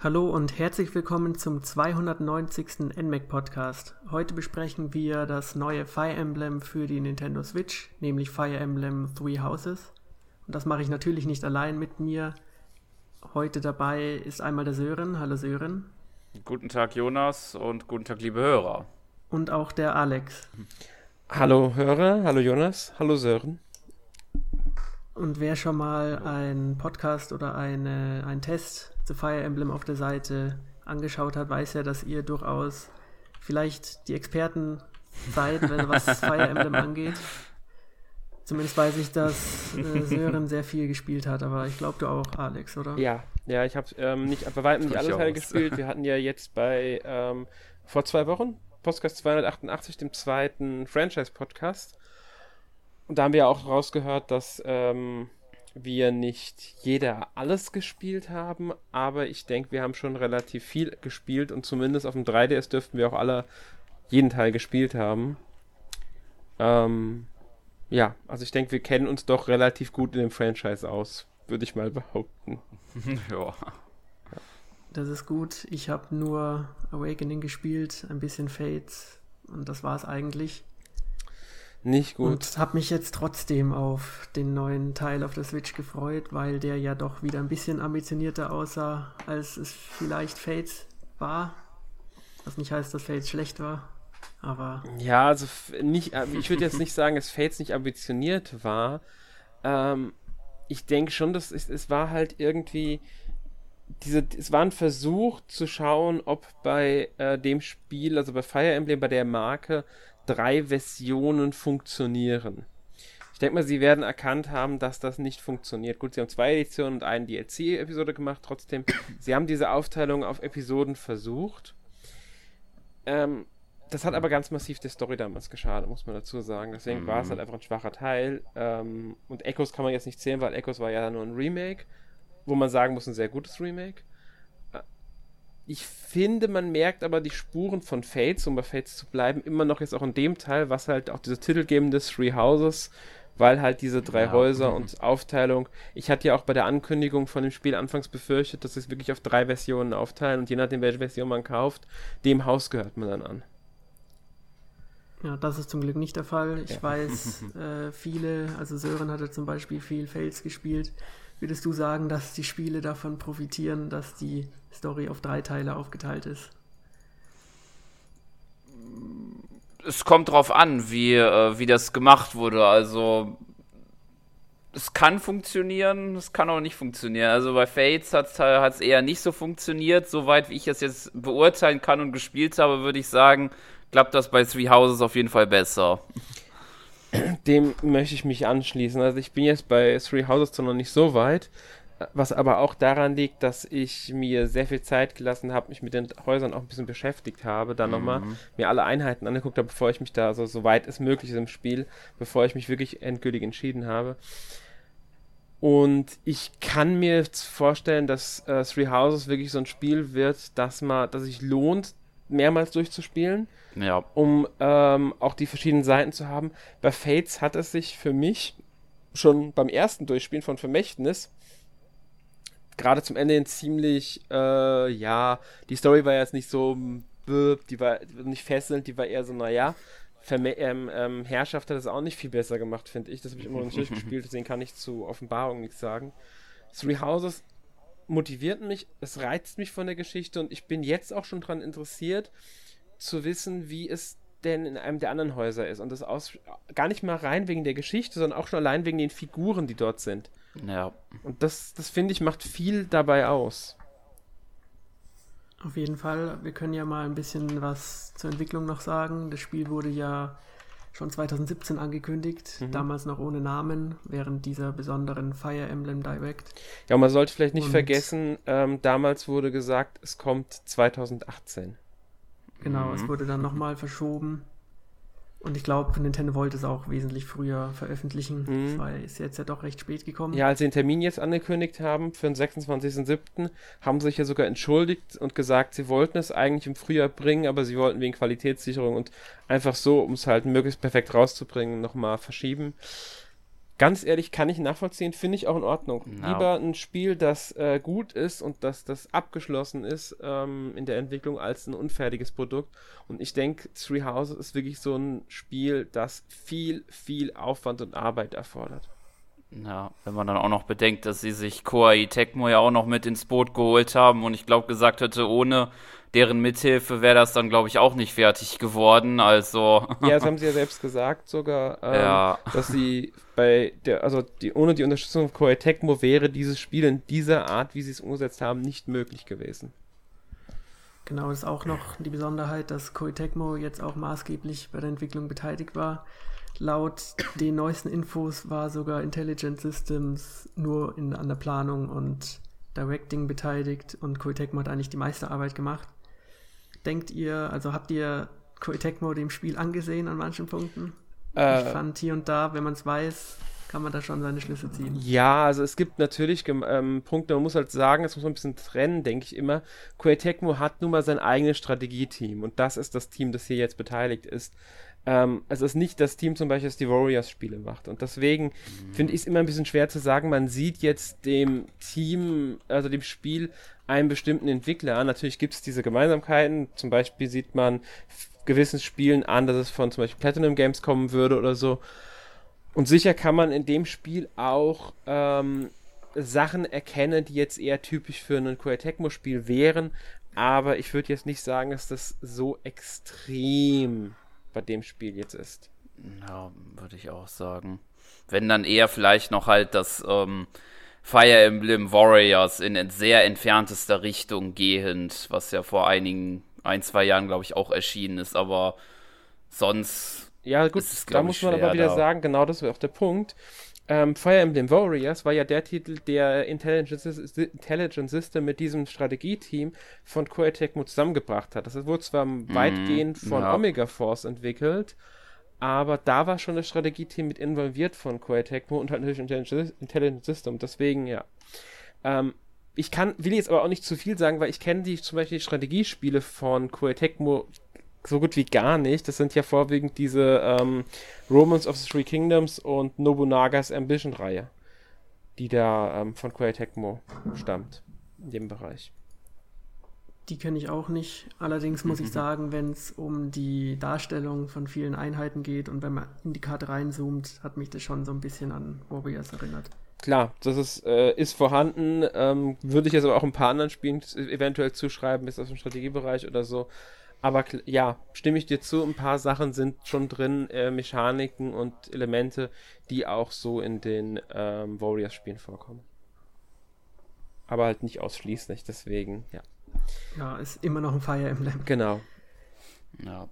Hallo und herzlich willkommen zum 290. NMAC Podcast. Heute besprechen wir das neue Fire Emblem für die Nintendo Switch, nämlich Fire Emblem Three Houses. Und das mache ich natürlich nicht allein mit mir. Heute dabei ist einmal der Sören. Hallo Sören. Guten Tag Jonas und guten Tag liebe Hörer. Und auch der Alex. Hallo Hörer, hallo Jonas, hallo Sören. Und wer schon mal einen Podcast oder eine, einen Test zu Fire Emblem auf der Seite angeschaut hat, weiß ja, dass ihr durchaus vielleicht die Experten seid, was Fire Emblem angeht. Zumindest weiß ich, dass äh, Sören sehr viel gespielt hat, aber ich glaube du auch, Alex, oder? Ja, ja, ich habe ähm, nicht, bei weitem nicht alle Teile gespielt. Wir hatten ja jetzt bei ähm, vor zwei Wochen Podcast 288, dem zweiten Franchise-Podcast, und da haben wir auch rausgehört, dass ähm, wir nicht jeder alles gespielt haben, aber ich denke, wir haben schon relativ viel gespielt und zumindest auf dem 3DS dürften wir auch alle jeden Teil gespielt haben. Ähm, ja, also ich denke, wir kennen uns doch relativ gut in dem Franchise aus, würde ich mal behaupten. ja. Das ist gut. Ich habe nur Awakening gespielt, ein bisschen Fates und das war es eigentlich. Nicht gut. Und habe mich jetzt trotzdem auf den neuen Teil auf der Switch gefreut, weil der ja doch wieder ein bisschen ambitionierter aussah, als es vielleicht Fates war. Was nicht heißt, dass Fates schlecht war. Aber. Ja, also nicht, äh, ich würde jetzt nicht sagen, dass Fates nicht ambitioniert war. Ähm, ich denke schon, dass es, es war halt irgendwie diese, es war ein Versuch zu schauen, ob bei äh, dem Spiel, also bei Fire Emblem, bei der Marke, drei Versionen funktionieren. Ich denke mal, sie werden erkannt haben, dass das nicht funktioniert. Gut, sie haben zwei Editionen und eine DLC-Episode gemacht, trotzdem, sie haben diese Aufteilung auf Episoden versucht. Ähm, das hat aber ganz massiv der Story damals geschadet, muss man dazu sagen. Deswegen mhm. war es halt einfach ein schwacher Teil. Ähm, und Echoes kann man jetzt nicht zählen, weil Echoes war ja nur ein Remake, wo man sagen muss, ein sehr gutes Remake. Ich finde, man merkt aber die Spuren von Fates, um bei Fates zu bleiben, immer noch jetzt auch in dem Teil, was halt auch diese titelgebende Three Houses, weil halt diese drei ja. Häuser und Aufteilung. Ich hatte ja auch bei der Ankündigung von dem Spiel anfangs befürchtet, dass sie es wirklich auf drei Versionen aufteilen und je nachdem, welche Version man kauft, dem Haus gehört man dann an. Ja, das ist zum Glück nicht der Fall. Ich ja. weiß, äh, viele, also Sören hatte zum Beispiel viel Fails gespielt. Würdest du sagen, dass die Spiele davon profitieren, dass die Story auf drei Teile aufgeteilt ist? Es kommt drauf an, wie, äh, wie das gemacht wurde. Also es kann funktionieren, es kann auch nicht funktionieren. Also bei Fates hat es eher nicht so funktioniert. Soweit wie ich es jetzt beurteilen kann und gespielt habe, würde ich sagen, klappt das bei Three Houses auf jeden Fall besser. Dem möchte ich mich anschließen. Also ich bin jetzt bei Three Houses zwar noch nicht so weit, was aber auch daran liegt, dass ich mir sehr viel Zeit gelassen habe, mich mit den Häusern auch ein bisschen beschäftigt habe, dann mhm. nochmal mir alle Einheiten angeguckt habe, bevor ich mich da so, weit es möglich ist im Spiel, bevor ich mich wirklich endgültig entschieden habe. Und ich kann mir vorstellen, dass äh, Three Houses wirklich so ein Spiel wird, dass man, dass sich lohnt, mehrmals durchzuspielen ja. um ähm, auch die verschiedenen Seiten zu haben. Bei Fates hat es sich für mich schon beim ersten Durchspielen von Vermächtnis gerade zum Ende hin ziemlich, äh, ja, die Story war jetzt nicht so, die war nicht fesselnd, die war eher so, naja. Ähm, ähm, Herrschaft hat es auch nicht viel besser gemacht, finde ich. Das habe ich immer noch nicht durchgespielt, deswegen kann ich zu Offenbarung nichts sagen. Three Houses motiviert mich, es reizt mich von der Geschichte und ich bin jetzt auch schon daran interessiert, zu wissen, wie es denn in einem der anderen Häuser ist. Und das aus, gar nicht mal rein wegen der Geschichte, sondern auch schon allein wegen den Figuren, die dort sind. Ja. Und das, das finde ich, macht viel dabei aus. Auf jeden Fall. Wir können ja mal ein bisschen was zur Entwicklung noch sagen. Das Spiel wurde ja schon 2017 angekündigt, mhm. damals noch ohne Namen, während dieser besonderen Fire Emblem Direct. Ja, man sollte vielleicht nicht Und vergessen, ähm, damals wurde gesagt, es kommt 2018. Genau, mhm. es wurde dann nochmal verschoben. Und ich glaube, Nintendo wollte es auch wesentlich früher veröffentlichen. Mhm. weil es jetzt ja doch recht spät gekommen. Ja, als sie den Termin jetzt angekündigt haben für den 26.07., haben sie sich ja sogar entschuldigt und gesagt, sie wollten es eigentlich im Frühjahr bringen, aber sie wollten wegen Qualitätssicherung und einfach so, um es halt möglichst perfekt rauszubringen, nochmal verschieben. Ganz ehrlich, kann ich nachvollziehen, finde ich auch in Ordnung. Ja. Lieber ein Spiel, das äh, gut ist und das, das abgeschlossen ist ähm, in der Entwicklung, als ein unfertiges Produkt. Und ich denke, Three Houses ist wirklich so ein Spiel, das viel, viel Aufwand und Arbeit erfordert. Ja, wenn man dann auch noch bedenkt, dass sie sich Koei Tecmo ja auch noch mit ins Boot geholt haben und ich glaube gesagt hätte, ohne deren Mithilfe wäre das dann, glaube ich, auch nicht fertig geworden. Also. Ja, das haben sie ja selbst gesagt sogar, ähm, Ja. dass sie bei der, also die, ohne die Unterstützung von Koei Tecmo wäre dieses Spiel in dieser Art, wie sie es umgesetzt haben, nicht möglich gewesen. Genau, das ist auch noch die Besonderheit, dass Koei Tecmo jetzt auch maßgeblich bei der Entwicklung beteiligt war. Laut den neuesten Infos war sogar Intelligent Systems nur in, an der Planung und Directing beteiligt und Koei Tecmo hat eigentlich die meiste Arbeit gemacht. Denkt ihr, also habt ihr Koei Tecmo dem Spiel angesehen an manchen Punkten? Äh, ich fand hier und da, wenn man es weiß, kann man da schon seine Schlüsse ziehen. Ja, also es gibt natürlich ähm, Punkte, man muss halt sagen, das muss man ein bisschen trennen, denke ich immer. Koei Tecmo hat nun mal sein eigenes Strategieteam und das ist das Team, das hier jetzt beteiligt ist. Ähm, es ist nicht das Team zum Beispiel, das die Warriors-Spiele macht und deswegen finde ich es immer ein bisschen schwer zu sagen, man sieht jetzt dem Team, also dem Spiel einen bestimmten Entwickler an. Natürlich gibt es diese Gemeinsamkeiten, zum Beispiel sieht man gewissen Spielen an, dass es von zum Beispiel Platinum Games kommen würde oder so. Und sicher kann man in dem Spiel auch ähm, Sachen erkennen, die jetzt eher typisch für ein Koei Tecmo-Spiel wären. Aber ich würde jetzt nicht sagen, dass das so extrem bei dem Spiel jetzt ist. Ja, würde ich auch sagen. Wenn dann eher vielleicht noch halt das ähm, Fire Emblem Warriors in sehr entferntester Richtung gehend, was ja vor einigen, ein, zwei Jahren, glaube ich, auch erschienen ist, aber sonst. Ja, gut, Es ist, da glaub muss man aber wieder da- sagen, genau das wäre auch der Punkt. Ähm, Fire Emblem Warriors war ja der Titel, der Intelligent, Sys- Intelligent System mit diesem Strategieteam von Koei Tecmo zusamgemgebracht hat. Das wurde zwar weitgehend von ja. Omega Force entwickelt, aber da war schon das Strategieteam mit involviert von Koei Tecmo und halt natürlich Intelligent, Intelligent System. Deswegen, ja. Ähm, ich kann, will jetzt aber auch nicht zu viel sagen, weil ich kenne die zum Beispiel die Strategiespiele von Koei Tecmo so gut wie gar nicht. Das sind ja vorwiegend diese ähm, Romans of the Three Kingdoms und Nobunagas Ambition-Reihe, die da ähm, von Koei Tecmo stammt, in dem Bereich. Die kenne ich auch nicht. Allerdings muss Mhm. ich sagen, wenn es um die Darstellung von vielen Einheiten geht und wenn man in die Karte reinzoomt, hat mich das schon so ein bisschen an Warriors erinnert. Klar, das ist, äh, ist vorhanden. Ähm, würde ich jetzt aber auch ein paar anderen Spielen eventuell zuschreiben, ist aus dem Strategiebereich oder so. Aber ja, stimme ich dir zu, ein paar Sachen sind schon drin, äh, Mechaniken und Elemente, die auch so in den ähm, Warriors-Spielen vorkommen. Aber halt nicht ausschließlich, deswegen, ja. Ja, ist immer noch ein Fire Emblem. Genau. Ja.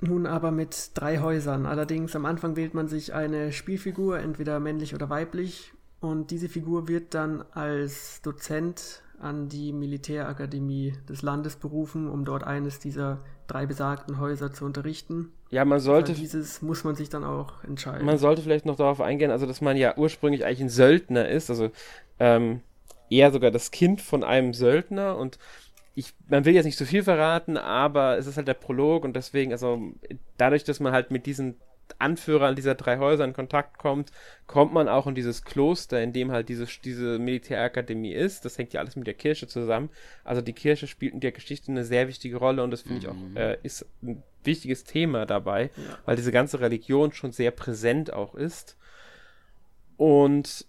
Nun aber mit drei Häusern. Allerdings am Anfang wählt man sich eine Spielfigur, entweder männlich oder weiblich. Und diese Figur wird dann als Dozent an die Militärakademie des Landes berufen, um dort eines dieser drei besagten Häuser zu unterrichten. Ja, man sollte Für dieses muss man sich dann auch entscheiden. Man sollte vielleicht noch darauf eingehen, also dass man ja ursprünglich eigentlich ein Söldner ist, also ähm, eher sogar das Kind von einem Söldner und ich, man will jetzt nicht zu viel verraten, aber es ist halt der Prolog und deswegen, also dadurch, dass man halt mit diesen Anführern dieser drei Häuser in Kontakt kommt, kommt man auch in dieses Kloster, in dem halt diese, diese Militärakademie ist. Das hängt ja alles mit der Kirche zusammen. Also die Kirche spielt in der Geschichte eine sehr wichtige Rolle und das finde ich auch, äh, ist ein wichtiges Thema dabei, Ja. weil diese ganze Religion schon sehr präsent auch ist. Und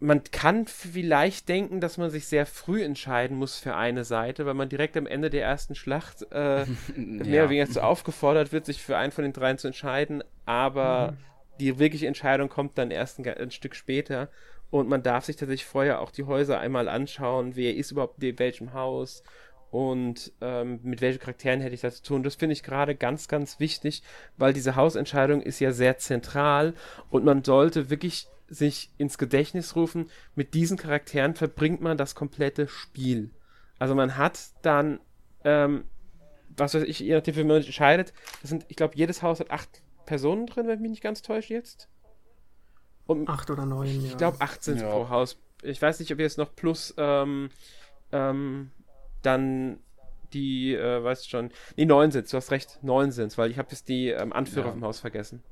man kann vielleicht denken, dass man sich sehr früh entscheiden muss für eine Seite, weil man direkt am Ende der ersten Schlacht äh, mehr oder weniger so aufgefordert wird, sich für einen von den dreien zu entscheiden, aber die wirkliche Entscheidung kommt dann erst ein, ein Stück später. Und man darf sich tatsächlich vorher auch die Häuser einmal anschauen, wer ist überhaupt in welchem Haus und ähm, mit welchen Charakteren hätte ich das zu tun. Das finde ich gerade ganz, ganz wichtig, weil diese Hausentscheidung ist ja sehr zentral und man sollte wirklich sich ins Gedächtnis rufen, mit diesen Charakteren verbringt man das komplette Spiel. Also man hat dann, ähm, was weiß ich, je nachdem, wie man entscheidet, das sind, ich glaube, jedes Haus hat acht Personen drin, wenn ich mich nicht ganz täusche jetzt. Und Acht oder neun, ja. ich glaube, 18 Ja. pro Haus. Ich weiß nicht, ob jetzt noch plus ähm, ähm, dann die, äh, weißt schon, nee, neun sind, du hast recht, neun sind, weil ich habe jetzt die ähm, Anführer Ja. vom Haus vergessen.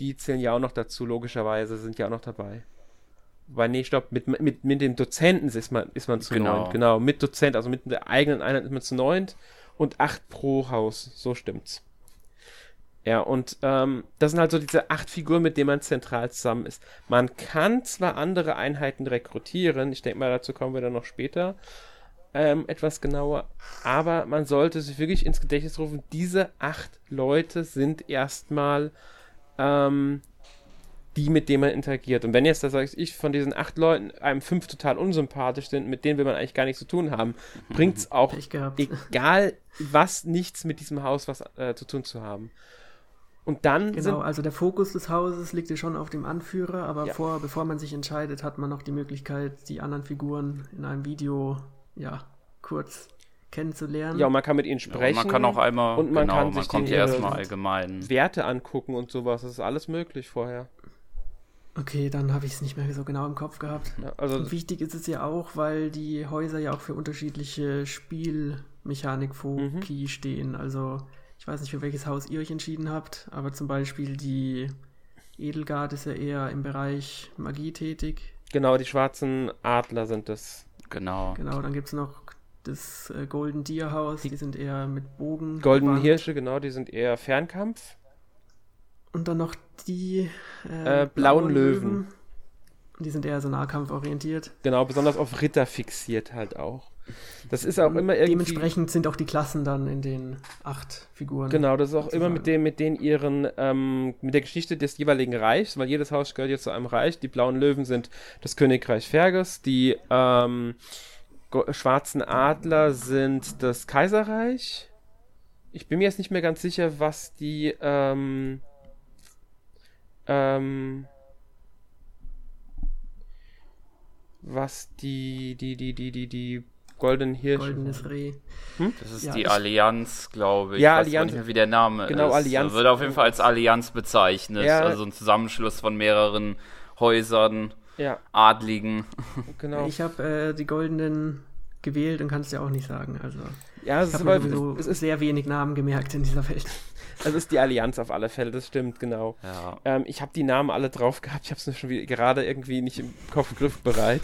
Die zählen ja auch noch dazu, logischerweise, sind ja auch noch dabei. Weil, nee, stopp, mit, mit, mit dem Dozenten ist man, ist man zu Genau. neunt. Genau, mit Dozent, also mit der eigenen Einheit ist man zu neunt und acht pro Haus, so stimmt's. Ja, und ähm, das sind halt so diese acht Figuren, mit denen man zentral zusammen ist. Man kann zwar andere Einheiten rekrutieren, ich denke mal, dazu kommen wir dann noch später ähm, etwas genauer, aber man sollte sich wirklich ins Gedächtnis rufen, diese acht Leute sind erstmal ähm, die, mit denen man interagiert. Und wenn jetzt, da sage ich, von diesen acht Leuten einem fünf total unsympathisch sind, mit denen will man eigentlich gar nichts zu tun haben, bringt es auch, egal was, nichts mit diesem Haus was äh, zu tun zu haben. Und dann Genau, also der Fokus des Hauses liegt ja schon auf dem Anführer, aber Ja. vor, bevor man sich entscheidet, hat man noch die Möglichkeit, die anderen Figuren in einem Video ja kurz kennenzulernen. ja, und man kann mit ihnen Ja, sprechen. man kann auch einmal, und man genau, kann man sich kommt die, ja erstmal äh, allgemein. Werte angucken und sowas. Das ist alles möglich vorher. Okay, dann habe ich es nicht mehr so genau im Kopf gehabt. Ja, also Und wichtig ist es ja auch, weil die Häuser ja auch für unterschiedliche Spielmechanik-Foki stehen. Also ich weiß nicht, für welches Haus ihr euch entschieden habt, aber zum Beispiel die Edelgard ist ja eher im Bereich Magie tätig. genau, die schwarzen Adler sind das. Genau. Genau, dann gibt es noch das äh, Golden Deer Haus, die sind eher mit Bogen. Goldenen bewandt. Hirsche, genau, die sind eher Fernkampf. Und dann noch die äh, Äh, blauen Löwen. Die sind eher so nahkampforientiert. Genau, besonders auf Ritter fixiert halt auch. Das ist auch immer irgendwie. Dementsprechend sind auch die Klassen dann in den acht Figuren. Genau, das ist auch immer mit dem, mit den ihren, ähm, mit der Geschichte des jeweiligen Reichs, weil jedes Haus gehört jetzt zu einem Reich. Die blauen Löwen sind das Königreich Fergus, die ähm, schwarzen Adler sind das Kaiserreich. Ich bin mir jetzt nicht mehr ganz sicher, was die ähm, ähm, was die, die, die, die, die, die goldenen Hirsche. Goldenes Reh. Das ist Ja, die Allianz, glaube ich. Ja, ich weiß Allianz- nicht mehr, wie der Name Genau, ist. Allianz- Wird auf jeden Fall als Allianz bezeichnet. Ja. Also ein Zusammenschluss von mehreren Häusern, Ja, Adligen. genau. Ich habe äh, die goldenen gewählt und kann es dir auch nicht sagen. Also ja, es ich ist, aber, sowieso es, ist, sehr wenig Namen gemerkt in dieser Welt. es ist die Allianz auf alle Fälle, das stimmt, genau. Ja. Ähm, ich habe die Namen alle drauf gehabt, ich habe es mir schon wieder, gerade irgendwie nicht im Kopf griffbereit.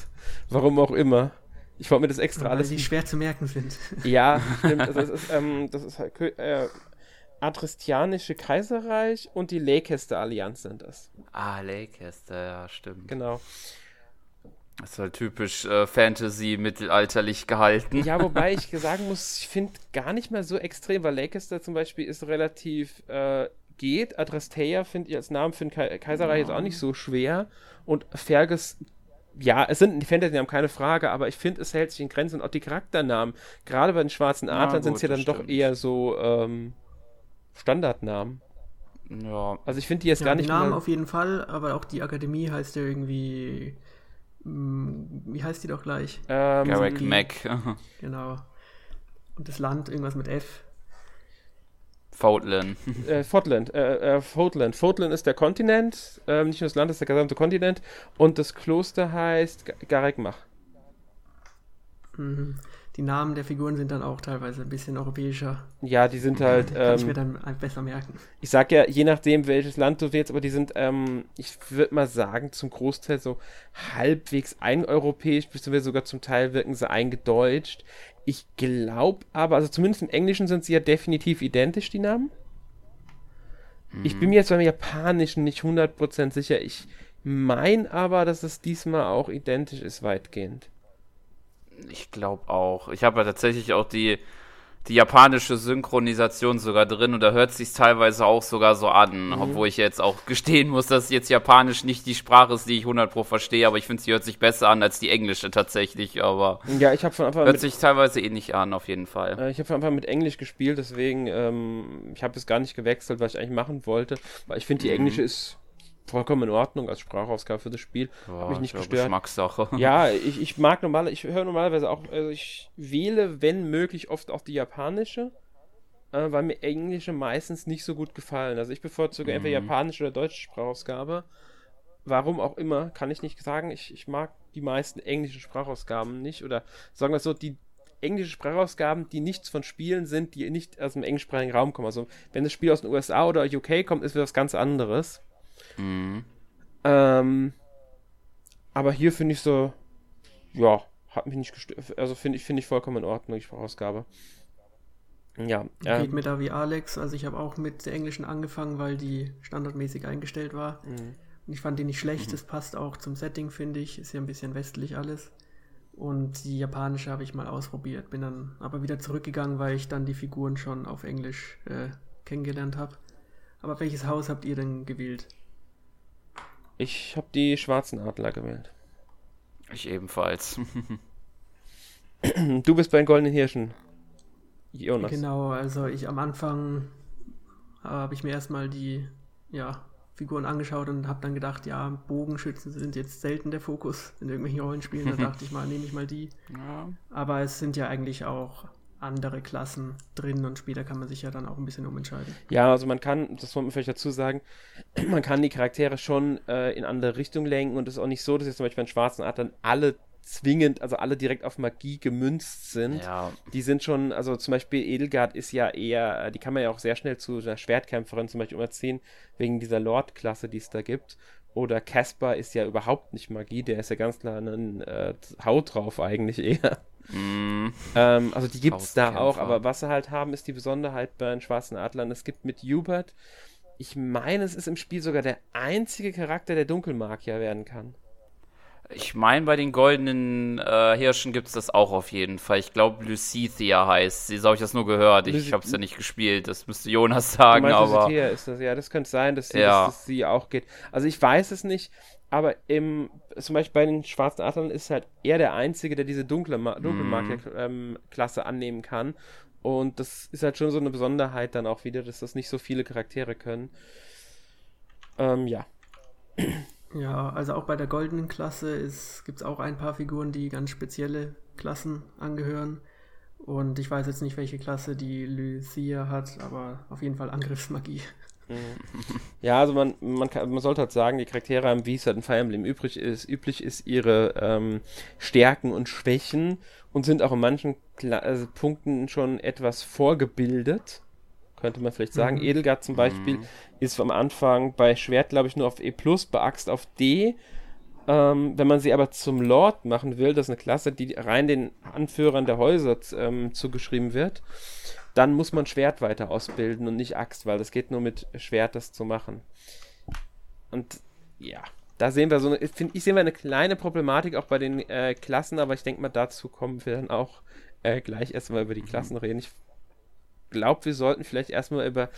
Warum auch immer. Ich wollte mir das extra Weil alles. sie schwer zu merken sind. Ja, stimmt. Also es ist, ähm, das ist halt äh, Adristianische Kaiserreich und die Leicester Allianz sind das. Ah, Leicester, ja, stimmt. Genau. Das ist halt typisch äh, Fantasy mittelalterlich gehalten. Ja, wobei ich sagen muss, ich finde gar nicht mehr so extrem, weil Leicester zum Beispiel ist relativ äh, geht. Adrasteia finde ich als Namen für ein Kai Kaiserreich jetzt auch nicht so schwer. Und Fergus, ja, es sind die Fantasy-Namen, keine Frage, aber ich finde, es hält sich in Grenzen und auch die Charakternamen. Gerade bei den schwarzen Adlern sind es ja dann das doch stimmt. eher so ähm, Standardnamen. Ja, Also ich finde die jetzt Ja, gar die nicht Namen mal, auf jeden Fall, aber auch die Akademie heißt ja irgendwie. mm, Wie heißt die doch gleich? ähm, Garrick die- Mac. Genau. Und das Land, irgendwas mit F. Fautland. äh, Fotland, äh, äh, Fotland. Fotland ist der Kontinent, ähm, nicht nur das Land, das ist der gesamte Kontinent. Und das Kloster heißt Ga- Garekmach. Mhm. Die Namen der Figuren sind dann auch teilweise ein bisschen europäischer. Ja, die sind halt, Kann ich mir ähm, dann besser merken. ich sag ja, je nachdem, welches Land du wählst, aber die sind, ähm, ich würde mal sagen, zum Großteil so halbwegs eineuropäisch, beziehungsweise sogar zum Teil wirken sie eingedeutscht. Ich glaube aber, also zumindest im Englischen sind sie ja definitiv identisch, die Namen. Ich bin mir jetzt beim Japanischen nicht 100% sicher. Ich mein aber, dass es diesmal auch identisch ist, weitgehend. Ich glaube auch. Ich habe ja tatsächlich auch die, die japanische Synchronisation sogar drin und da hört sich teilweise auch sogar so an, Mhm. obwohl ich jetzt auch gestehen muss, dass jetzt Japanisch nicht die Sprache ist, die ich 100 pro verstehe, aber ich finde, sie hört sich besser an als die englische tatsächlich, aber Ja, ich habe von Anfang an hört mit, sich teilweise ähnlich an, auf jeden Fall. äh, ich hab von Anfang an mit Englisch gespielt, deswegen ähm, ich habe es gar nicht gewechselt, was ich eigentlich machen wollte, weil ich finde die Mhm. englische ist vollkommen in Ordnung als Sprachausgabe für das Spiel. Ja, mich nicht gestört. Geschmackssache. Ja, ich, ich mag normal, ich höre normalerweise auch, also ich wähle, wenn möglich, oft auch die japanische, äh, weil mir englische meistens nicht so gut gefallen. Also ich bevorzuge entweder Mhm. japanische oder deutsche Sprachausgabe. Warum auch immer, kann ich nicht sagen. Ich, ich mag die meisten englischen Sprachausgaben nicht. Oder sagen wir so, die englische Sprachausgaben, die nichts von Spielen sind, die nicht aus dem englischsprachigen Raum kommen. Also wenn das Spiel aus den USA oder UK kommt, ist was ganz anderes. Mhm. Ähm, aber hier finde ich so, ja, hat mich nicht gestört. Also finde ich, finde ich vollkommen in Ordnung, die Sprachausgabe. Ja. Ähm, Geht mir da wie Alex. Also ich habe auch mit der englischen angefangen, weil die standardmäßig eingestellt war. Mhm. Und ich fand die nicht schlecht. Mhm. Das passt auch zum Setting, finde ich. Ist ja ein bisschen westlich alles. Und die japanische habe ich mal ausprobiert. Bin dann aber wieder zurückgegangen, weil ich dann die Figuren schon auf Englisch äh, kennengelernt habe. Aber welches Haus habt ihr denn gewählt? Ich habe die schwarzen Adler gewählt. Ich ebenfalls. du bist bei den goldenen Hirschen. Jonas. Genau, also ich am Anfang habe ich mir erstmal die ja, Figuren angeschaut und habe dann gedacht, ja, Bogenschützen sind jetzt selten der Fokus in irgendwelchen Rollenspielen. Da dachte ich mal, nehme ich mal die. Ja. Aber es sind ja eigentlich auch andere Klassen drin und später kann man sich ja dann auch ein bisschen umentscheiden. Ja, also man kann, das wollte man vielleicht dazu sagen, man kann die Charaktere schon äh, in andere Richtungen lenken und es ist auch nicht so, dass jetzt zum Beispiel bei den schwarzen Adlern alle zwingend, also alle direkt auf Magie gemünzt sind. Ja. Die sind schon, also zum Beispiel Edelgard ist ja eher, die kann man ja auch sehr schnell zu einer Schwertkämpferin zum Beispiel umziehen, wegen dieser Lord-Klasse, die es da gibt. Oder Casper ist ja überhaupt nicht Magie, der ist ja ganz klar ein äh, Haut drauf eigentlich eher. Mm. Ähm, also die gibt es da auch, aber was sie halt haben, ist die Besonderheit bei den Schwarzen Adlern. Es gibt mit Hubert, ich meine, es ist im Spiel sogar der einzige Charakter, der Dunkelmagier werden kann. Ich meine, bei den goldenen äh, Hirschen gibt es das auch auf jeden Fall. Ich glaube, Lucithia heißt sie. So habe ich das nur gehört. Ich habe es ja nicht gespielt. Das müsste Jonas sagen. Du aber Lucia ist das. Ja, das könnte sein, dass sie, ja. dass, dass sie auch geht. Also ich weiß es nicht, aber im, zum Beispiel bei den schwarzen Adlern ist halt er der Einzige, der diese dunkle, dunkle Marke-Klasse mhm. ähm, annehmen kann. Und das ist halt schon so eine Besonderheit dann auch wieder, dass das nicht so viele Charaktere können. Ähm, ja. Ja, also auch bei der goldenen Klasse gibt es auch ein paar Figuren, die ganz spezielle Klassen angehören. Und ich weiß jetzt nicht, welche Klasse die Lucia hat, aber auf jeden Fall Angriffsmagie. Ja, also man, man, kann, man sollte halt sagen, die Charaktere haben, wie es halt in Fire Emblem übrig ist, üblich ist, ihre ähm, Stärken und Schwächen und sind auch in manchen Kla also Punkten schon etwas vorgebildet könnte man vielleicht sagen. Mhm. Edelgard zum Beispiel mhm. ist am Anfang bei Schwert, glaube ich, nur auf E+, bei Axt auf D. Ähm, wenn man sie aber zum Lord machen will, das ist eine Klasse, die rein den Anführern der Häuser ähm, zugeschrieben wird, dann muss man Schwert weiter ausbilden und nicht Axt, weil das geht nur mit Schwert, das zu machen. Und ja, da sehen wir so eine, ich, sehen eine kleine Problematik auch bei den äh, Klassen, aber ich denke mal, dazu kommen wir dann auch äh, gleich erstmal über die Klassen reden. Ich glaube, wir sollten vielleicht erstmal über,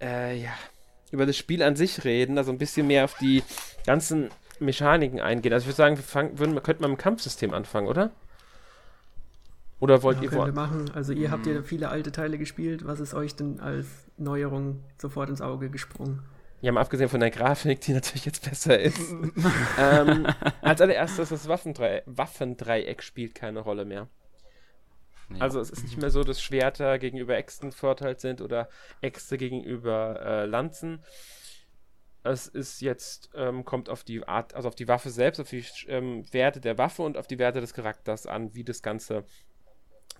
äh, ja, über das Spiel an sich reden, also ein bisschen mehr auf die ganzen Mechaniken eingehen. Also ich würde sagen, wir fangen, würden, könnten wir mit dem Kampfsystem anfangen, oder? Oder wollt ja, ihr können wir machen. Also ihr habt ja hm. viele alte Teile gespielt. Was ist euch denn als Neuerung sofort ins Auge gesprungen? Ja, mal abgesehen von der Grafik, die natürlich jetzt besser ist. ähm, als allererstes, das Waffendreieck, Waffendreieck spielt keine Rolle mehr. Also es ist nicht mehr so, dass Schwerter gegenüber Äxten vorteilt sind oder Äxte gegenüber äh, Lanzen. Es ist jetzt, ähm, kommt auf die Art, also auf die Waffe selbst, auf die ähm, Werte der Waffe und auf die Werte des Charakters an, wie das Ganze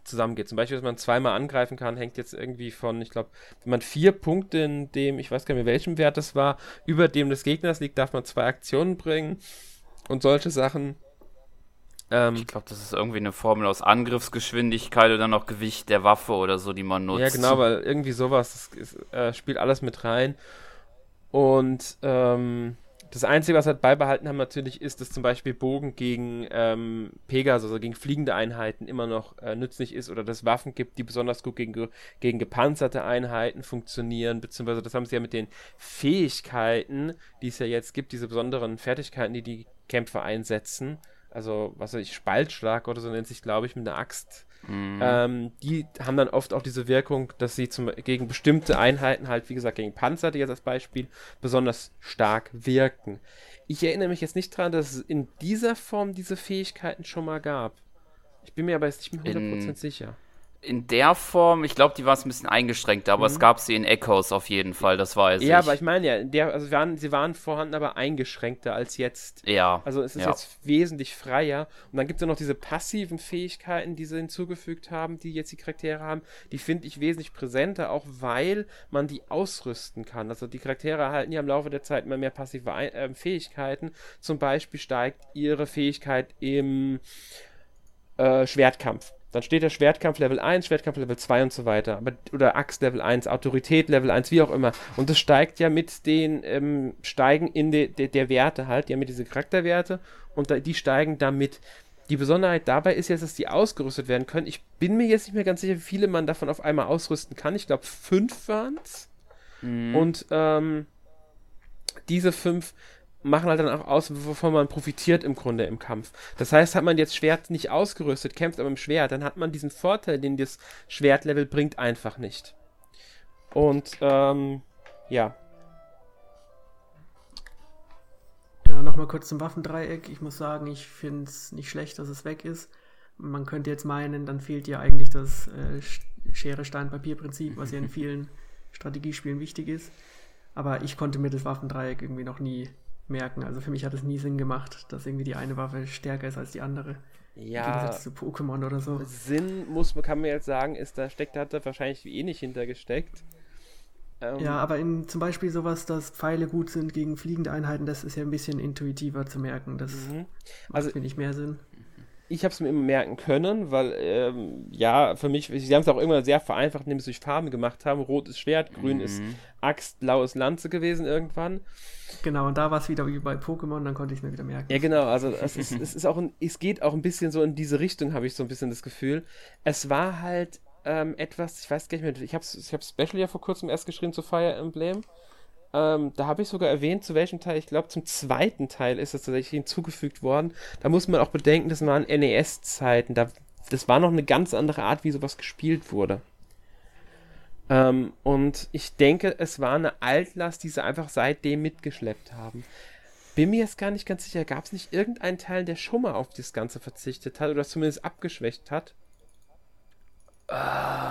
zusammengeht. Zum Beispiel, dass man zweimal angreifen kann, hängt jetzt irgendwie von, ich glaube, wenn man vier Punkte in dem, ich weiß gar nicht mehr welchem Wert das war, über dem des Gegners liegt, darf man zwei Aktionen bringen und solche Sachen. Ähm, ich glaube, das ist irgendwie eine Formel aus Angriffsgeschwindigkeit oder noch Gewicht der Waffe oder so, die man nutzt. Ja, genau, weil irgendwie sowas das, das, äh, spielt alles mit rein. Und ähm, das Einzige, was wir halt beibehalten haben, natürlich ist, dass zum Beispiel Bogen gegen ähm, Pegasus, also gegen fliegende Einheiten, immer noch äh, nützlich ist oder dass Waffen gibt, die besonders gut gegen, gegen gepanzerte Einheiten funktionieren, beziehungsweise das haben sie ja mit den Fähigkeiten, die es ja jetzt gibt, diese besonderen Fertigkeiten, die die Kämpfer einsetzen, also was weiß ich, Spaltschlag oder so nennt sich, glaube ich, mit einer Axt. Mhm. Ähm, die haben dann oft auch diese Wirkung, dass sie zum, gegen bestimmte Einheiten, halt wie gesagt gegen Panzer, die jetzt als Beispiel, besonders stark wirken. Ich erinnere mich jetzt nicht daran, dass es in dieser Form diese Fähigkeiten schon mal gab. Ich bin mir aber jetzt nicht mehr 100% in, sicher. In der Form, ich glaube, die war es ein bisschen eingeschränkt, aber mhm. es gab sie in Echoes auf jeden Fall, das weiß ja, ich. Ja, aber ich meine ja, der, also waren, sie waren vorhanden, aber eingeschränkter als jetzt. Ja. Also es ist ja. jetzt wesentlich freier. Und dann gibt es ja noch diese passiven Fähigkeiten, die sie hinzugefügt haben, die jetzt die Charaktere haben. Die finde ich wesentlich präsenter, auch weil man die ausrüsten kann. Also die Charaktere erhalten ja im Laufe der Zeit immer mehr passive äh, Fähigkeiten. Zum Beispiel steigt ihre Fähigkeit im äh, Schwertkampf. Dann steht der Schwertkampf Level 1, Schwertkampf Level 2 und so weiter. Aber, oder Axt Level 1, Autorität Level 1, wie auch immer. Und das steigt ja mit den ähm, Steigen in de, de, der Werte halt. Die haben ja diese Charakterwerte und da, die steigen damit. Die Besonderheit dabei ist jetzt, dass die ausgerüstet werden können. Ich bin mir jetzt nicht mehr ganz sicher, wie viele man davon auf einmal ausrüsten kann. Ich glaube, fünf waren es. Mhm. Und ähm, diese fünf machen halt dann auch aus, wovon man profitiert im Grunde im Kampf. Das heißt, hat man jetzt Schwert nicht ausgerüstet, kämpft aber im Schwert, dann hat man diesen Vorteil, den das Schwertlevel bringt, einfach nicht. Und, ähm, ja. Ja, nochmal kurz zum Waffendreieck. Ich muss sagen, ich finde es nicht schlecht, dass es weg ist. Man könnte jetzt meinen, dann fehlt ja eigentlich das äh, Schere, Stein, Papier-Prinzip, was ja in vielen Strategiespielen wichtig ist. Aber ich konnte das Waffendreieck irgendwie noch nie merken. Also für mich hat es nie Sinn gemacht, dass irgendwie die eine Waffe stärker ist als die andere. Ja. Im Gegensatz zu Pokémon oder so. Sinn muss, kann man jetzt sagen, ist, da steckt, hat da wahrscheinlich eh nicht hintergesteckt. Ähm, ja, aber in, zum Beispiel sowas, dass Pfeile gut sind gegen fliegende Einheiten, das ist ja ein bisschen intuitiver zu merken. Das mhm. also, macht, finde ich, mehr Sinn ich habe es mir immer merken können, weil, ähm, ja, für mich, sie haben es auch immer sehr vereinfacht, indem sie durch Farben gemacht haben. Rot ist Schwert, grün mhm. ist Axt, blau ist Lanze gewesen irgendwann. Genau, und da war es wieder wie bei Pokémon, dann konnte ich es mir wieder merken. Ja, genau, also es, ist, es ist auch ein, es geht auch ein bisschen so in diese Richtung, habe ich so ein bisschen das Gefühl. Es war halt ähm, etwas, ich weiß gar nicht mehr, ich habe ich hab Special ja vor kurzem erst geschrieben zu Fire Emblem. Ähm, da habe ich sogar erwähnt, zu welchem Teil. Ich glaube, zum zweiten Teil ist es tatsächlich hinzugefügt worden. Da muss man auch bedenken, das waren NES-Zeiten. Da, das war noch eine ganz andere Art, wie sowas gespielt wurde. Ähm, und ich denke, es war eine Altlast, die sie einfach seitdem mitgeschleppt haben. Bin mir jetzt gar nicht ganz sicher, gab es nicht irgendeinen Teil, der schon mal auf das Ganze verzichtet hat oder zumindest abgeschwächt hat?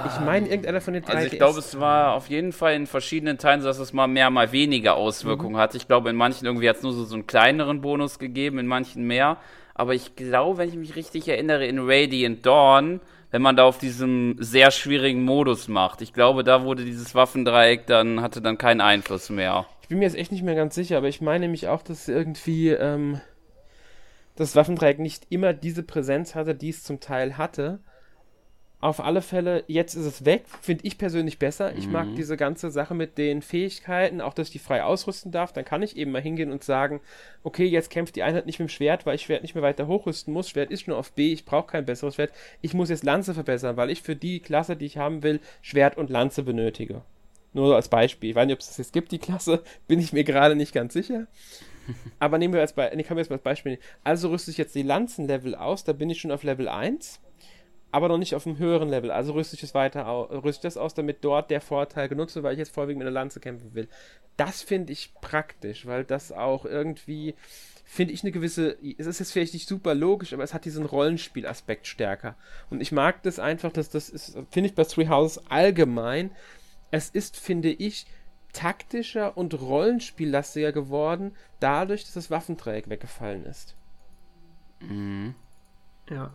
Ich meine, irgendeiner von den drei. Also ich glaube, es war auf jeden Fall in verschiedenen Teilen, dass es mal mehr, mal weniger Auswirkungen mhm. hat. Ich glaube, in manchen irgendwie hat es nur so, so einen kleineren Bonus gegeben, in manchen mehr. Aber ich glaube, wenn ich mich richtig erinnere, in Radiant Dawn, wenn man da auf diesem sehr schwierigen Modus macht, ich glaube, da wurde dieses Waffendreieck dann, hatte dann keinen Einfluss mehr. Ich bin mir jetzt echt nicht mehr ganz sicher, aber ich meine nämlich auch, dass irgendwie ähm, das Waffendreieck nicht immer diese Präsenz hatte, die es zum Teil hatte auf alle Fälle, jetzt ist es weg, finde ich persönlich besser. Ich mag mhm. diese ganze Sache mit den Fähigkeiten, auch dass ich die frei ausrüsten darf. Dann kann ich eben mal hingehen und sagen, okay, jetzt kämpft die Einheit nicht mit dem Schwert, weil ich Schwert nicht mehr weiter hochrüsten muss. Schwert ist nur auf B, ich brauche kein besseres Schwert. Ich muss jetzt Lanze verbessern, weil ich für die Klasse, die ich haben will, Schwert und Lanze benötige. Nur als Beispiel. Ich weiß nicht, ob es das jetzt gibt, die Klasse, bin ich mir gerade nicht ganz sicher. Aber nehmen wir als, Be nee, kann wir jetzt mal als Beispiel nehmen. Also rüste ich jetzt die Lanzenlevel aus, da bin ich schon auf Level 1 aber noch nicht auf einem höheren Level. Also rüste ich es weiter aus, rüste das aus, damit dort der Vorteil genutzt wird, weil ich jetzt vorwiegend mit einer Lanze kämpfen will. Das finde ich praktisch, weil das auch irgendwie, finde ich, eine gewisse, es ist jetzt vielleicht nicht super logisch, aber es hat diesen Rollenspielaspekt stärker. Und ich mag das einfach, dass das ist, finde ich bei Three Houses allgemein, es ist, finde ich, taktischer und rollenspiellastiger geworden, dadurch, dass das Waffenträger weggefallen ist. Mhm. Ja,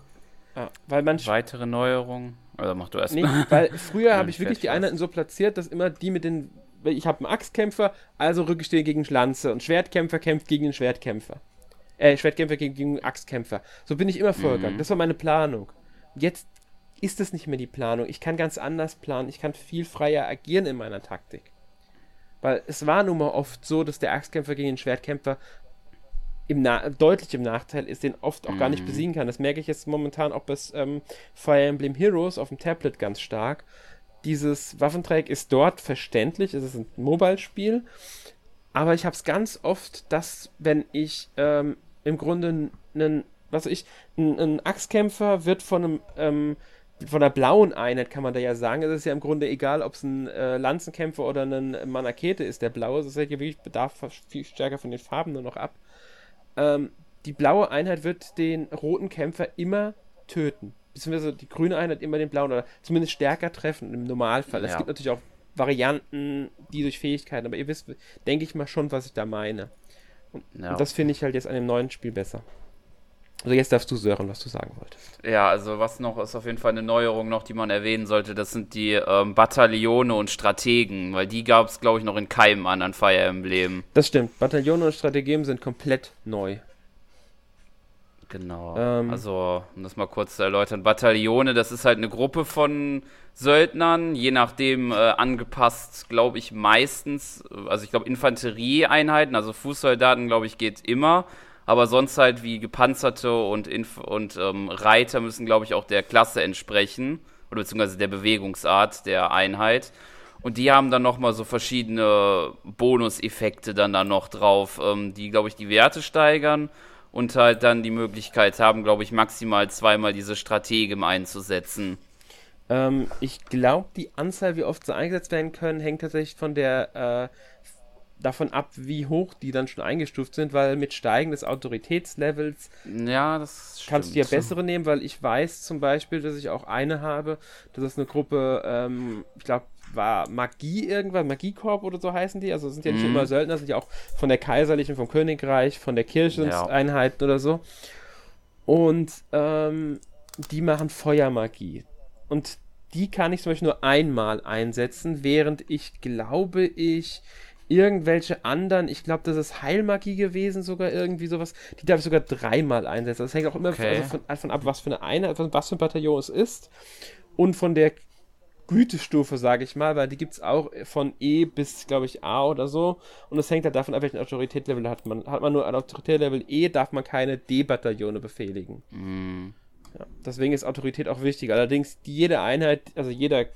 ja, weil man Weitere Neuerungen? Oder mach du erst nee, weil früher habe ich wirklich die Einheiten so platziert, dass immer die mit den. Ich habe einen Axtkämpfer, also rücke ich den gegen Lanze. Und Schwertkämpfer kämpft gegen den Schwertkämpfer. Äh, Schwertkämpfer gegen, gegen Axtkämpfer. So bin ich immer vorgegangen. Mhm. Das war meine Planung. Jetzt ist es nicht mehr die Planung. Ich kann ganz anders planen. Ich kann viel freier agieren in meiner Taktik. Weil es war nun mal oft so, dass der Axtkämpfer gegen den Schwertkämpfer im deutlich im Nachteil ist, den oft auch mhm. gar nicht mhm. besiegen kann. Das merke ich jetzt momentan auch bei ähm, Fire Emblem Heroes auf dem Tablet ganz stark. Dieses Waffenträg ist dort verständlich, es ist ein Mobile-Spiel, aber ich habe es ganz oft, dass wenn ich ähm, im Grunde einen, was ich, ein, ein Axtkämpfer wird von einem ähm, von der blauen Einheit kann man da ja sagen, es ist ja im Grunde egal, ob es ein äh, Lanzenkämpfer oder ein Manakete ist, der blaue, das ist ja wirklich bedarf viel stärker von den Farben nur noch ab. Ähm, die blaue Einheit wird den roten Kämpfer immer töten. beziehungsweise die grüne Einheit immer den blauen oder zumindest stärker treffen im Normalfall. Ja. Es gibt natürlich auch Varianten, die durch Fähigkeiten, aber ihr wisst, denke ich mal schon, was ich da meine. Und, ja. und das finde ich halt jetzt an dem neuen Spiel besser. Also jetzt darfst du Sören, was du sagen wolltest. Ja, also was noch ist auf jeden Fall eine Neuerung noch, die man erwähnen sollte, das sind die ähm, Bataillone und Strategen, weil die gab es, glaube ich, noch in keinem anderen Fire Emblem. Das stimmt, Bataillone und Strategen sind komplett neu. Genau. Ähm, also, um das mal kurz zu erläutern, Bataillone, das ist halt eine Gruppe von Söldnern, je nachdem äh, angepasst, glaube ich, meistens, also ich glaube Infanterieeinheiten, also Fußsoldaten, glaube ich, geht immer, aber sonst halt wie Gepanzerte und, Inf und ähm, Reiter müssen, glaube ich, auch der Klasse entsprechen, oder beziehungsweise der Bewegungsart der Einheit. Und die haben dann nochmal so verschiedene Bonuseffekte dann da noch drauf, ähm, die, glaube ich, die Werte steigern und halt dann die Möglichkeit haben, glaube ich, maximal zweimal diese Strategen einzusetzen. Ähm, ich glaube, die Anzahl, wie oft sie eingesetzt werden können, hängt tatsächlich von der äh, davon ab, wie hoch die dann schon eingestuft sind, weil mit Steigen des Autoritätslevels ja, das kannst du ja bessere nehmen, weil ich weiß zum Beispiel, dass ich auch eine habe, das ist eine Gruppe, ähm, ich glaube, war Magie irgendwann, Magiekorb oder so heißen die. Also sind ja nicht mhm. immer Söldner, sind ja auch von der Kaiserlichen, vom Königreich, von der Kircheneinheiten ja. oder so. Und ähm, die machen Feuermagie. Und die kann ich zum Beispiel nur einmal einsetzen, während ich glaube ich irgendwelche anderen, ich glaube, das ist Heilmagie gewesen, sogar irgendwie sowas, die darf ich sogar dreimal einsetzen. Das hängt auch immer okay. von, von, ab, was für eine Einheit, was für ein Bataillon es ist und von der Gütestufe, sage ich mal, weil die gibt es auch von E bis, glaube ich, A oder so. Und es hängt halt davon ab, welchen Autoritätslevel hat man. Hat man nur ein Autoritätslevel E, darf man keine D-Bataillone befehligen. Mm. Ja, deswegen ist Autorität auch wichtig. Allerdings, jede Einheit, also jeder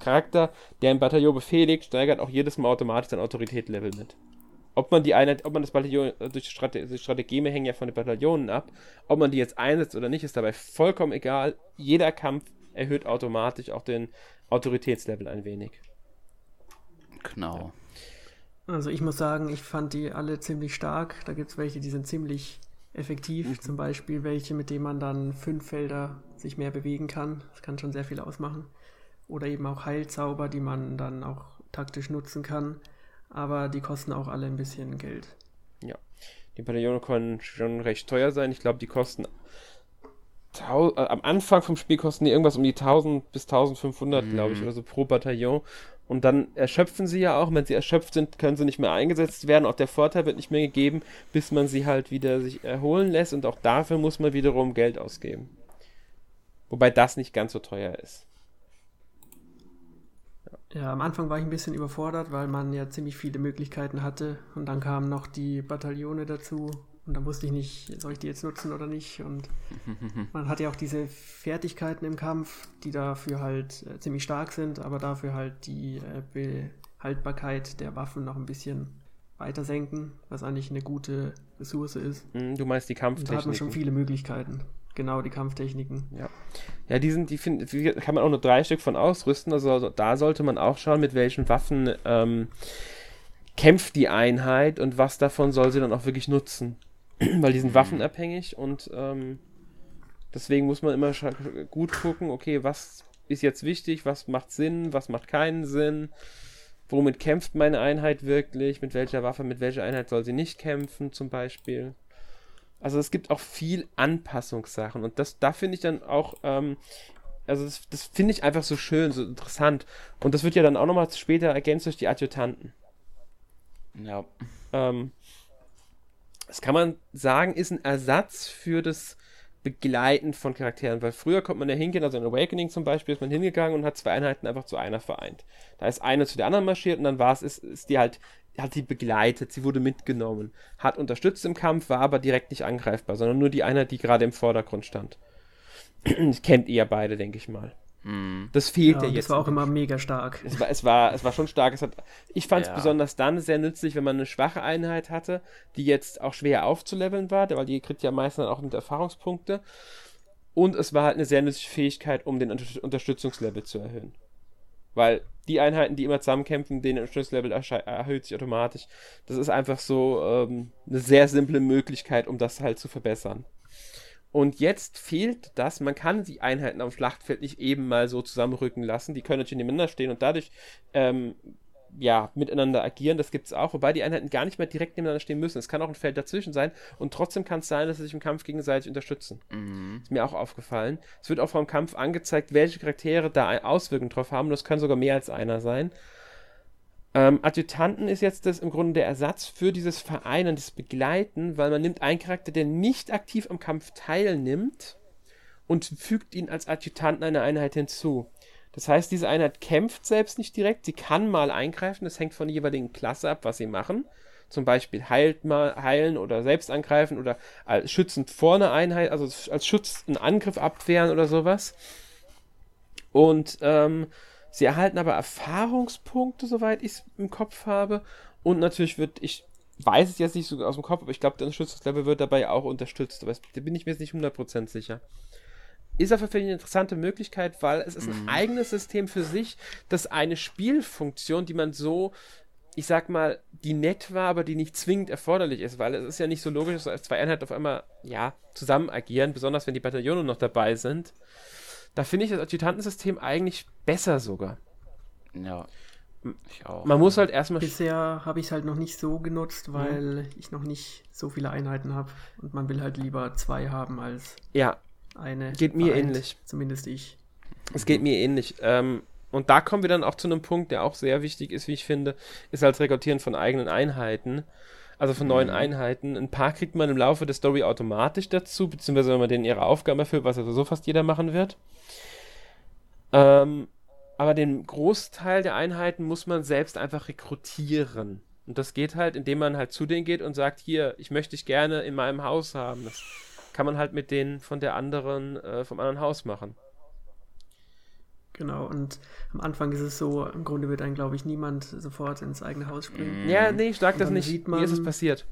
Charakter, der ein Bataillon befehligt, steigert auch jedes Mal automatisch sein Autoritätslevel mit. Ob man die Einheit, ob man das Bataillon äh, durch Strate die hängen ja von den Bataillonen ab, ob man die jetzt einsetzt oder nicht, ist dabei vollkommen egal. Jeder Kampf erhöht automatisch auch den Autoritätslevel ein wenig. Genau. Also ich muss sagen, ich fand die alle ziemlich stark. Da gibt es welche, die sind ziemlich effektiv. Mhm. Zum Beispiel welche, mit denen man dann fünf Felder sich mehr bewegen kann. Das kann schon sehr viel ausmachen. Oder eben auch Heilzauber, die man dann auch taktisch nutzen kann. Aber die kosten auch alle ein bisschen Geld. Ja. Die Bataillone können schon recht teuer sein. Ich glaube, die kosten äh, am Anfang vom Spiel kosten die irgendwas um die 1000 bis 1500, mhm. glaube ich, oder so pro Bataillon. Und dann erschöpfen sie ja auch. Wenn sie erschöpft sind, können sie nicht mehr eingesetzt werden. Auch der Vorteil wird nicht mehr gegeben, bis man sie halt wieder sich erholen lässt. Und auch dafür muss man wiederum Geld ausgeben. Wobei das nicht ganz so teuer ist. Ja, am Anfang war ich ein bisschen überfordert, weil man ja ziemlich viele Möglichkeiten hatte. Und dann kamen noch die Bataillone dazu und dann wusste ich nicht, soll ich die jetzt nutzen oder nicht. Und man hat ja auch diese Fertigkeiten im Kampf, die dafür halt äh, ziemlich stark sind, aber dafür halt die äh, Behaltbarkeit der Waffen noch ein bisschen weiter senken, was eigentlich eine gute Ressource ist. Hm, du meinst die Kampftechniken? da hat man schon viele Möglichkeiten. Genau, die Kampftechniken. Ja. Ja, die sind, die find, kann man auch nur drei Stück von ausrüsten. Also da sollte man auch schauen, mit welchen Waffen ähm, kämpft die Einheit und was davon soll sie dann auch wirklich nutzen. weil die sind mhm. waffenabhängig und ähm, deswegen muss man immer gut gucken, okay, was ist jetzt wichtig, was macht Sinn, was macht keinen Sinn, womit kämpft meine Einheit wirklich, mit welcher Waffe, mit welcher Einheit soll sie nicht kämpfen zum Beispiel. Also es gibt auch viel Anpassungssachen und das, da finde ich dann auch, ähm, also das, das finde ich einfach so schön, so interessant. Und das wird ja dann auch nochmal später ergänzt durch die Adjutanten. Ja. Ähm, das kann man sagen, ist ein Ersatz für das Begleiten von Charakteren, weil früher konnte man ja hingehen, also in Awakening zum Beispiel, ist man hingegangen und hat zwei Einheiten einfach zu einer vereint. Da ist eine zu der anderen marschiert und dann war es, ist, ist die halt, hat die begleitet, sie wurde mitgenommen, hat unterstützt im Kampf, war aber direkt nicht angreifbar, sondern nur die Einheit, die gerade im Vordergrund stand. Kennt ihr beide, denke ich mal. Mhm. Das fehlt ja, ja jetzt. Das war auch immer mega stark. Es war, es war, es war schon stark. Es hat, ich fand es ja. besonders dann sehr nützlich, wenn man eine schwache Einheit hatte, die jetzt auch schwer aufzuleveln war, weil die kriegt ja meistens auch mit Erfahrungspunkte. Und es war halt eine sehr nützliche Fähigkeit, um den Unter Unterstützungslevel zu erhöhen. Weil die Einheiten, die immer zusammenkämpfen, den Unterstützungslevel erhöht sich automatisch. Das ist einfach so ähm, eine sehr simple Möglichkeit, um das halt zu verbessern. Und jetzt fehlt das, man kann die Einheiten dem Schlachtfeld nicht eben mal so zusammenrücken lassen, die können natürlich nebeneinander stehen und dadurch ähm, ja, miteinander agieren, das gibt es auch, wobei die Einheiten gar nicht mehr direkt nebeneinander stehen müssen. Es kann auch ein Feld dazwischen sein und trotzdem kann es sein, dass sie sich im Kampf gegenseitig unterstützen. Mhm. Ist mir auch aufgefallen. Es wird auch vom Kampf angezeigt, welche Charaktere da Auswirkungen drauf haben. Das können sogar mehr als einer sein. Ähm, Adjutanten ist jetzt das im Grunde der Ersatz für dieses Vereinen, das Begleiten, weil man nimmt einen Charakter, der nicht aktiv am Kampf teilnimmt und fügt ihn als Adjutanten einer Einheit hinzu. Das heißt, diese Einheit kämpft selbst nicht direkt, sie kann mal eingreifen, das hängt von der jeweiligen Klasse ab, was sie machen. Zum Beispiel heilt mal, heilen oder selbst angreifen oder als schützend vor einer Einheit, also als Schutz einen Angriff abwehren oder sowas. Und ähm, Sie erhalten aber Erfahrungspunkte, soweit ich es im Kopf habe. Und natürlich wird, ich weiß es jetzt nicht so aus dem Kopf, aber ich glaube, der Unterstützungslevel wird dabei auch unterstützt. Aber da bin ich mir jetzt nicht 100% sicher. Ist auf jeden Fall eine interessante Möglichkeit, weil es ist ein mhm. eigenes System für sich, das eine Spielfunktion, die man so, ich sag mal, die nett war, aber die nicht zwingend erforderlich ist, weil es ist ja nicht so logisch, dass zwei Einheiten auf einmal, ja, zusammen agieren, besonders wenn die Bataillone noch dabei sind. Da finde ich das Adjutantensystem eigentlich besser sogar. Ja. Ich auch. Man muss halt erstmal. Bisher habe ich es halt noch nicht so genutzt, mhm. weil mhm. ich noch nicht so viele Einheiten habe. Und man will halt lieber zwei haben als ja. Eine. Geht mir vereint, ähnlich. Zumindest ich. Es geht mir ähnlich. Ähm, und da kommen wir dann auch zu einem Punkt, der auch sehr wichtig ist, wie ich finde, ist halt Rekrutieren von eigenen Einheiten also von neuen mhm. Einheiten. Ein paar kriegt man im Laufe der Story automatisch dazu, beziehungsweise wenn man denen ihre Aufgaben erfüllt, was also so fast jeder machen wird. Ähm, aber den Großteil der Einheiten muss man selbst einfach rekrutieren. Und das geht halt, indem man halt zu denen geht und sagt, hier, ich möchte dich gerne in meinem Haus haben. Das kann man halt mit denen von der anderen, äh, vom anderen Haus machen. Genau, und am Anfang ist es so, im Grunde wird dann, glaube ich, niemand sofort ins eigene Haus springen. Ja, nee, ich sag das nicht. Man, Wie ist es passiert?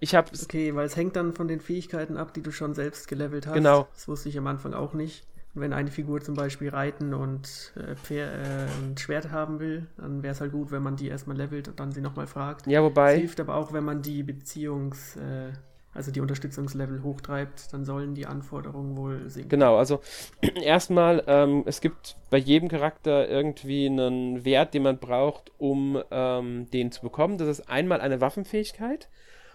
Ich hab's. Okay, weil es hängt dann von den Fähigkeiten ab, die du schon selbst gelevelt hast. Genau. Das wusste ich am Anfang auch nicht. Und wenn eine Figur zum Beispiel reiten und äh, Pferd, äh, ein Schwert haben will, dann wäre es halt gut, wenn man die erstmal levelt und dann sie nochmal fragt. Ja, wobei. Es hilft aber auch, wenn man die Beziehungs- äh, also die Unterstützungslevel hochtreibt, dann sollen die Anforderungen wohl sinken. Genau, also erstmal, ähm, es gibt bei jedem Charakter irgendwie einen Wert, den man braucht, um ähm, den zu bekommen. Das ist einmal eine Waffenfähigkeit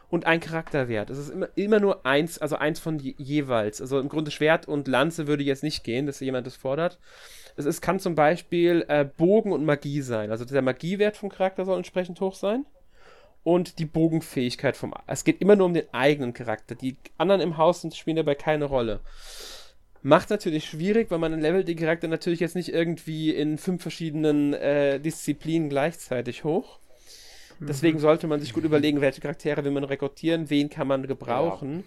und ein Charakterwert. Es ist immer, immer nur eins, also eins von je, jeweils. Also im Grunde Schwert und Lanze würde jetzt nicht gehen, dass jemand das fordert. Es ist, kann zum Beispiel äh, Bogen und Magie sein. Also der Magiewert vom Charakter soll entsprechend hoch sein und die Bogenfähigkeit vom. Es geht immer nur um den eigenen Charakter. Die anderen im Haus spielen dabei keine Rolle. Macht natürlich schwierig, weil man levelt den Charakter natürlich jetzt nicht irgendwie in fünf verschiedenen äh, Disziplinen gleichzeitig hoch. Deswegen mhm. sollte man sich gut überlegen, welche Charaktere will man rekrutieren, wen kann man gebrauchen. Ja.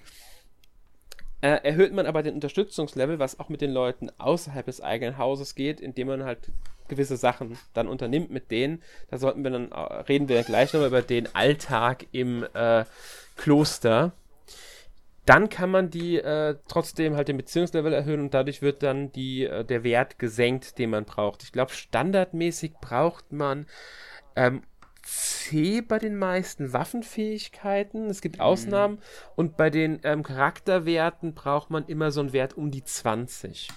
Äh, erhöht man aber den Unterstützungslevel, was auch mit den Leuten außerhalb des eigenen Hauses geht, indem man halt gewisse Sachen dann unternimmt mit denen. Da sollten wir dann, äh, reden wir gleich nochmal über den Alltag im äh, Kloster. Dann kann man die äh, trotzdem halt den Beziehungslevel erhöhen und dadurch wird dann die, äh, der Wert gesenkt, den man braucht. Ich glaube, standardmäßig braucht man ähm, C bei den meisten Waffenfähigkeiten. Es gibt mhm. Ausnahmen. Und bei den ähm, Charakterwerten braucht man immer so einen Wert um die 20.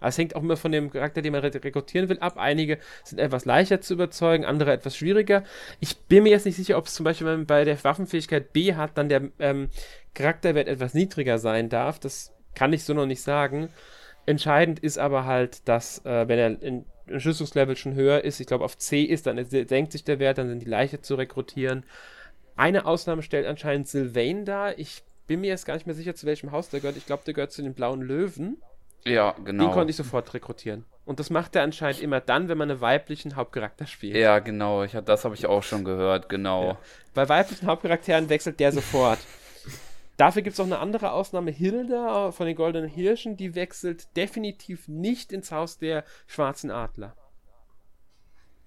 Aber es hängt auch immer von dem Charakter, den man rekrutieren will, ab. Einige sind etwas leichter zu überzeugen, andere etwas schwieriger. Ich bin mir jetzt nicht sicher, ob es zum Beispiel, wenn man bei der Waffenfähigkeit B hat, dann der ähm, Charakterwert etwas niedriger sein darf. Das kann ich so noch nicht sagen. Entscheidend ist aber halt, dass, äh, wenn er in Entschlüsselungslevel schon höher ist, ich glaube auf C ist, dann senkt sich der Wert, dann sind die leichter zu rekrutieren. Eine Ausnahme stellt anscheinend Sylvain dar. Ich bin mir jetzt gar nicht mehr sicher, zu welchem Haus der gehört. Ich glaube, der gehört zu den blauen Löwen. Ja, genau. Den konnte ich sofort rekrutieren. Und das macht er anscheinend immer dann, wenn man einen weiblichen Hauptcharakter spielt. Ja, genau. Ich, das habe ich auch schon gehört, genau. Ja. Bei weiblichen Hauptcharakteren wechselt der sofort. Dafür gibt es auch eine andere Ausnahme. Hilda von den Goldenen Hirschen, die wechselt definitiv nicht ins Haus der Schwarzen Adler.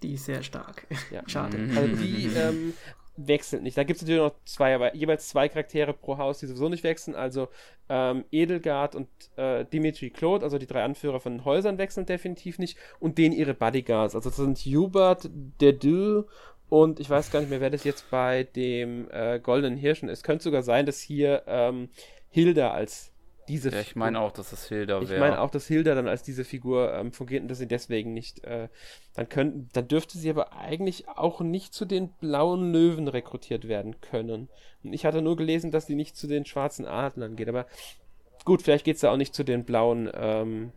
Die ist sehr stark. Ja. Schade. Also die ähm, wechselt nicht. Da gibt es natürlich noch zwei, aber jeweils zwei Charaktere pro Haus, die sowieso nicht wechseln. Also ähm, Edelgard und äh, Dimitri Claude, also die drei Anführer von den Häusern, wechseln definitiv nicht. Und denen ihre Bodyguards. Also das sind Hubert, Dedu und ich weiß gar nicht mehr, wer das jetzt bei dem äh, Goldenen Hirschen ist. Könnte sogar sein, dass hier ähm, Hilda als diese Ja, ich meine auch, dass es Hilda Ich wäre. meine auch, dass Hilda dann als diese Figur ähm, fungiert und dass sie deswegen nicht, äh, dann könnten, dann dürfte sie aber eigentlich auch nicht zu den blauen Löwen rekrutiert werden können. Und ich hatte nur gelesen, dass sie nicht zu den schwarzen Adlern geht, aber gut, vielleicht geht es da auch nicht zu den blauen ähm,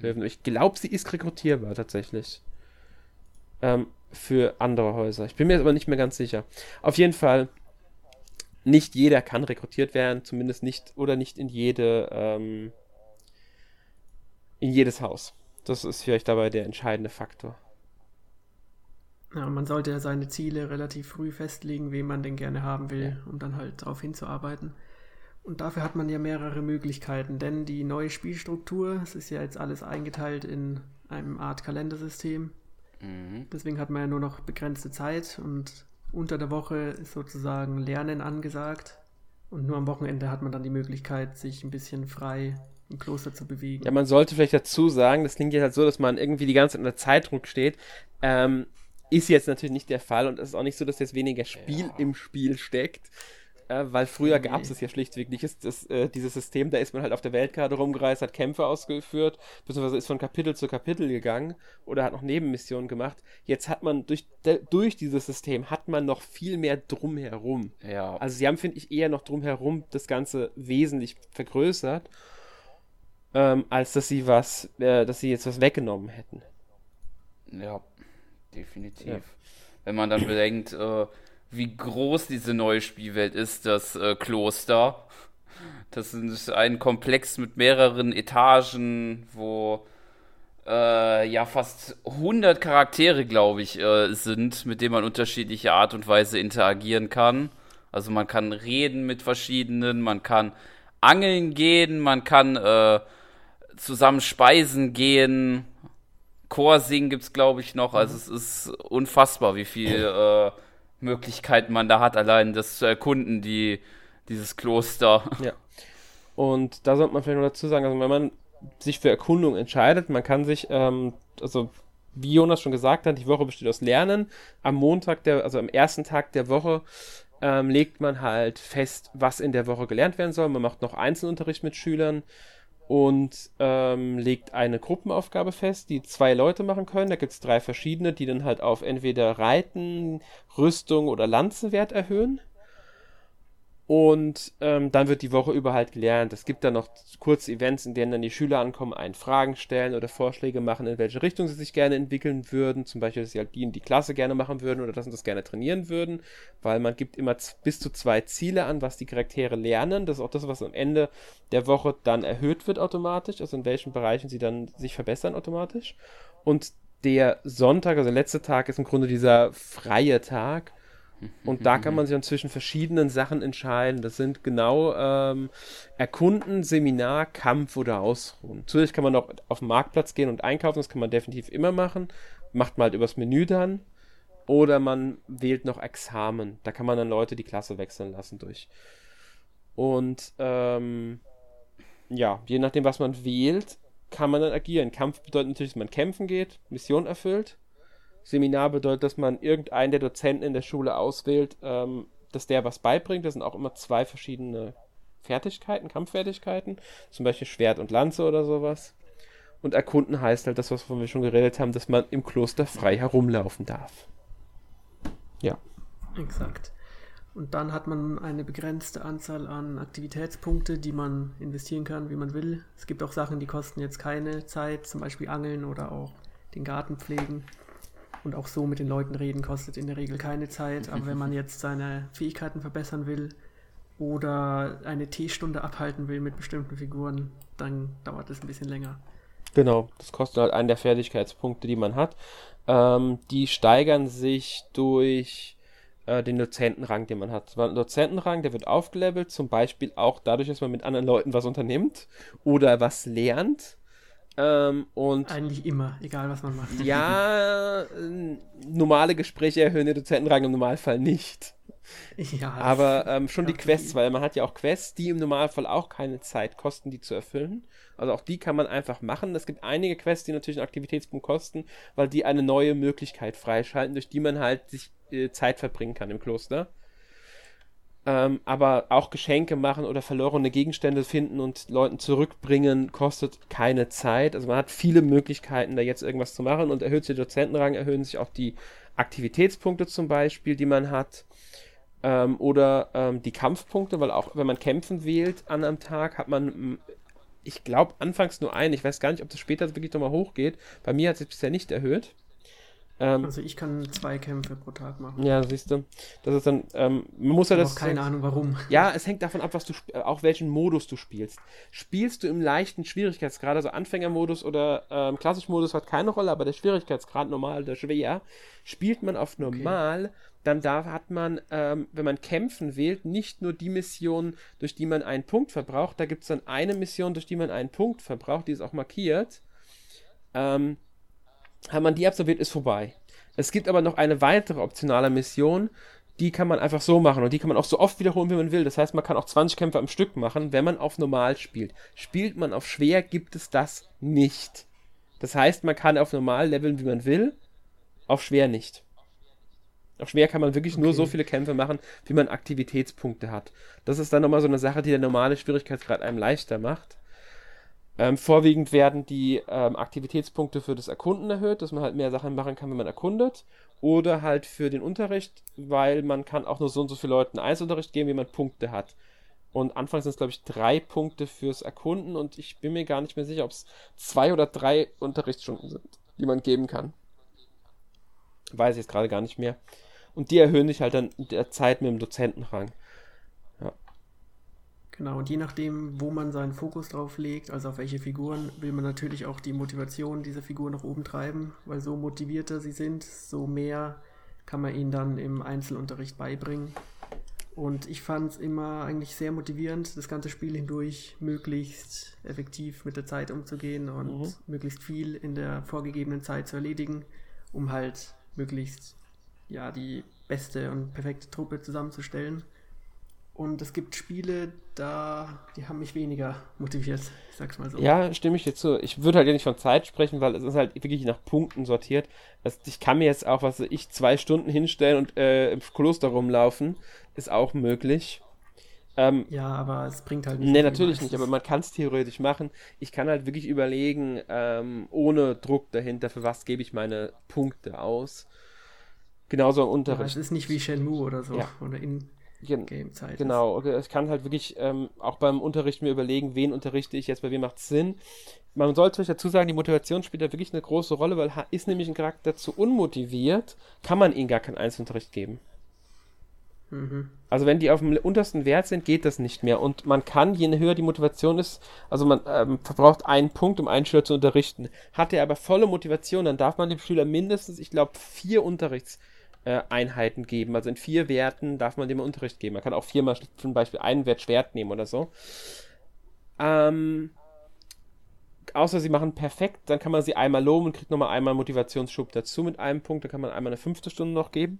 Löwen. Ich glaube, sie ist rekrutierbar tatsächlich. Ähm, für andere Häuser. Ich bin mir jetzt aber nicht mehr ganz sicher. Auf jeden Fall, nicht jeder kann rekrutiert werden, zumindest nicht oder nicht in jede ähm, in jedes Haus. Das ist vielleicht dabei der entscheidende Faktor. Ja, man sollte ja seine Ziele relativ früh festlegen, wen man denn gerne haben will, um dann halt darauf hinzuarbeiten. Und dafür hat man ja mehrere Möglichkeiten, denn die neue Spielstruktur, es ist ja jetzt alles eingeteilt in einem Art Kalendersystem. Mhm. Deswegen hat man ja nur noch begrenzte Zeit und unter der Woche ist sozusagen Lernen angesagt. Und nur am Wochenende hat man dann die Möglichkeit, sich ein bisschen frei im Kloster zu bewegen. Ja, man sollte vielleicht dazu sagen, das klingt jetzt halt so, dass man irgendwie die ganze Zeit unter Zeitdruck steht. Ähm, ist jetzt natürlich nicht der Fall und es ist auch nicht so, dass jetzt weniger Spiel Ja. im Spiel steckt. Äh, weil früher gab es es ja schlichtweg nicht. Ist das, äh, dieses System, da ist man halt auf der Weltkarte rumgereist, hat Kämpfe ausgeführt, beziehungsweise ist von Kapitel zu Kapitel gegangen oder hat noch Nebenmissionen gemacht. Jetzt hat man durch, de- durch dieses System hat man noch viel mehr drumherum. Ja. Also sie haben, finde ich, eher noch drumherum das Ganze wesentlich vergrößert, ähm, als dass sie was, äh, dass sie jetzt was weggenommen hätten. Ja, definitiv. Ja. Wenn man dann bedenkt, äh, wie groß diese neue Spielwelt ist, das äh, Kloster. Das ist ein Komplex mit mehreren Etagen, wo äh, ja fast 100 Charaktere, glaube ich, äh, sind, mit denen man unterschiedliche Art und Weise interagieren kann. Also man kann reden mit verschiedenen, man kann angeln gehen, man kann äh, zusammen speisen gehen. Chor singen gibt's glaube ich noch. Also es ist unfassbar, wie viel äh, Möglichkeiten man da hat, allein das zu erkunden, die dieses Kloster. Ja. Und da sollte man vielleicht noch dazu sagen, also wenn man sich für Erkundung entscheidet, man kann sich, ähm, also wie Jonas schon gesagt hat, die Woche besteht aus Lernen. Am Montag, der, also am ersten Tag der Woche, ähm, legt man halt fest, was in der Woche gelernt werden soll. Man macht noch Einzelunterricht mit Schülern und ähm, legt eine Gruppenaufgabe fest, die zwei Leute machen können. Da gibt es drei verschiedene, die dann halt auf entweder Reiten, Rüstung oder Lanzenwert erhöhen. Und ähm, dann wird die Woche über halt gelernt. Es gibt dann noch kurze Events, in denen dann die Schüler ankommen, einen Fragen stellen oder Vorschläge machen, in welche Richtung sie sich gerne entwickeln würden. Zum Beispiel, dass sie halt die in die Klasse gerne machen würden oder dass sie das gerne trainieren würden. Weil man gibt immer bis zu zwei Ziele an, was die Charaktere lernen. Das ist auch das, was am Ende der Woche dann erhöht wird automatisch. Also in welchen Bereichen sie dann sich verbessern automatisch. Und der Sonntag, also der letzte Tag, ist im Grunde dieser freie Tag. Und da kann man sich dann zwischen verschiedenen Sachen entscheiden. Das sind genau ähm, Erkunden, Seminar, Kampf oder Ausruhen. Zusätzlich kann man noch auf den Marktplatz gehen und einkaufen. Das kann man definitiv immer machen. Macht man halt übers Menü dann. Oder man wählt noch Examen. Da kann man dann Leute die Klasse wechseln lassen durch. Und ähm, ja, je nachdem, was man wählt, kann man dann agieren. Kampf bedeutet natürlich, dass man kämpfen geht, Mission erfüllt. Seminar bedeutet, dass man irgendeinen der Dozenten in der Schule auswählt, ähm, dass der was beibringt. Das sind auch immer zwei verschiedene Fertigkeiten, Kampffertigkeiten, zum Beispiel Schwert und Lanze oder sowas. Und erkunden heißt halt das, wovon wir schon geredet haben, dass man im Kloster frei herumlaufen darf. Ja. Exakt. Und dann hat man eine begrenzte Anzahl an Aktivitätspunkte, die man investieren kann, wie man will. Es gibt auch Sachen, die kosten jetzt keine Zeit, zum Beispiel Angeln oder auch den Garten pflegen. Und auch so mit den Leuten reden kostet in der Regel keine Zeit. Aber wenn man jetzt seine Fähigkeiten verbessern will oder eine Teestunde abhalten will mit bestimmten Figuren, dann dauert es ein bisschen länger. Genau, das kostet halt einen der Fertigkeitspunkte, die man hat. Ähm, die steigern sich durch äh, den Dozentenrang, den man hat. Ein Dozentenrang, der wird aufgelevelt, zum Beispiel auch dadurch, dass man mit anderen Leuten was unternimmt oder was lernt. Ähm, und Eigentlich immer, egal was man macht. ja, normale Gespräche erhöhen den Dozentenrang im Normalfall nicht. ja Aber ähm, schon die Quests, weil man hat ja auch Quests, die im Normalfall auch keine Zeit kosten, die zu erfüllen. Also auch die kann man einfach machen. Es gibt einige Quests, die natürlich einen Aktivitätspunkt kosten, weil die eine neue Möglichkeit freischalten, durch die man halt sich äh, Zeit verbringen kann im Kloster. Ähm, aber auch Geschenke machen oder verlorene Gegenstände finden und Leuten zurückbringen, kostet keine Zeit. Also man hat viele Möglichkeiten, da jetzt irgendwas zu machen und erhöht sich der Dozentenrang, erhöhen sich auch die Aktivitätspunkte zum Beispiel, die man hat. Ähm, oder ähm, die Kampfpunkte, weil auch wenn man Kämpfen wählt an einem Tag, hat man, ich glaube, anfangs nur einen. Ich weiß gar nicht, ob das später wirklich nochmal hochgeht. Bei mir hat es bisher nicht erhöht. Ähm, also ich kann zwei Kämpfe pro Tag machen. Ja, siehst du. Das ist dann, ähm, man muss ja das. keine Ahnung warum. Ja, es hängt davon ab, was du äh, auch welchen Modus du spielst. Spielst du im leichten Schwierigkeitsgrad, also Anfängermodus oder ähm, Klassischmodus hat keine Rolle, aber der Schwierigkeitsgrad normal oder schwer, spielt man auf normal, okay. dann da hat man, ähm, wenn man kämpfen wählt, nicht nur die Mission, durch die man einen Punkt verbraucht, da gibt es dann eine Mission, durch die man einen Punkt verbraucht, die ist auch markiert. Ähm, hat man die absolviert, ist vorbei. Es gibt aber noch eine weitere optionale Mission, die kann man einfach so machen und die kann man auch so oft wiederholen, wie man will. Das heißt, man kann auch 20 Kämpfe am Stück machen, wenn man auf normal spielt. Spielt man auf schwer, gibt es das nicht. Das heißt, man kann auf normal leveln, wie man will, auf schwer nicht. Auf schwer kann man wirklich okay. nur so viele Kämpfe machen, wie man Aktivitätspunkte hat. Das ist dann nochmal so eine Sache, die der normale Schwierigkeitsgrad einem leichter macht. Ähm, vorwiegend werden die ähm, Aktivitätspunkte für das Erkunden erhöht, dass man halt mehr Sachen machen kann, wenn man erkundet. Oder halt für den Unterricht, weil man kann auch nur so und so viele Leuten Einzelunterricht geben, wie man Punkte hat. Und anfangs sind es, glaube ich, drei Punkte fürs Erkunden und ich bin mir gar nicht mehr sicher, ob es zwei oder drei Unterrichtsstunden sind, die man geben kann. Weiß ich jetzt gerade gar nicht mehr. Und die erhöhen sich halt dann der Zeit mit dem Dozentenrang. Genau, und je nachdem, wo man seinen Fokus drauf legt, also auf welche Figuren, will man natürlich auch die Motivation dieser Figuren nach oben treiben, weil so motivierter sie sind, so mehr kann man ihnen dann im Einzelunterricht beibringen. Und ich fand es immer eigentlich sehr motivierend, das ganze Spiel hindurch möglichst effektiv mit der Zeit umzugehen und mhm. möglichst viel in der vorgegebenen Zeit zu erledigen, um halt möglichst ja die beste und perfekte Truppe zusammenzustellen. Und es gibt Spiele, da, die haben mich weniger motiviert, ich sag's mal so. Ja, stimme ich dir zu. Ich würde halt ja nicht von Zeit sprechen, weil es ist halt wirklich nach Punkten sortiert. Also ich kann mir jetzt auch, was ich, zwei Stunden hinstellen und äh, im Kloster rumlaufen, ist auch möglich. Ähm, ja, aber es bringt halt nicht. Nee, natürlich nicht, aber man kann es theoretisch machen. Ich kann halt wirklich überlegen, ähm, ohne Druck dahinter, für was gebe ich meine Punkte aus. Genauso im Unterricht. Ja, es ist nicht wie Shenmue oder so. Ja. Oder in Game-Zeit. Genau, okay. ich kann halt wirklich ähm, auch beim Unterricht mir überlegen, wen unterrichte ich jetzt, bei wem macht es Sinn. Man sollte euch dazu sagen, die Motivation spielt da wirklich eine große Rolle, weil ist nämlich ein Charakter zu unmotiviert, kann man ihm gar keinen Einzelunterricht geben. Mhm. Also wenn die auf dem untersten Wert sind, geht das nicht mehr. Und man kann, je höher die Motivation ist, also man ähm, verbraucht einen Punkt, um einen Schüler zu unterrichten. Hat er aber volle Motivation, dann darf man dem Schüler mindestens, ich glaube, vier Unterrichts äh, Einheiten geben. Also in vier Werten darf man dem Unterricht geben. Man kann auch viermal zum Beispiel einen Wert Schwert nehmen oder so. Ähm, außer sie machen perfekt, dann kann man sie einmal loben und kriegt nochmal einmal Motivationsschub dazu mit einem Punkt. Dann kann man einmal eine fünfte Stunde noch geben.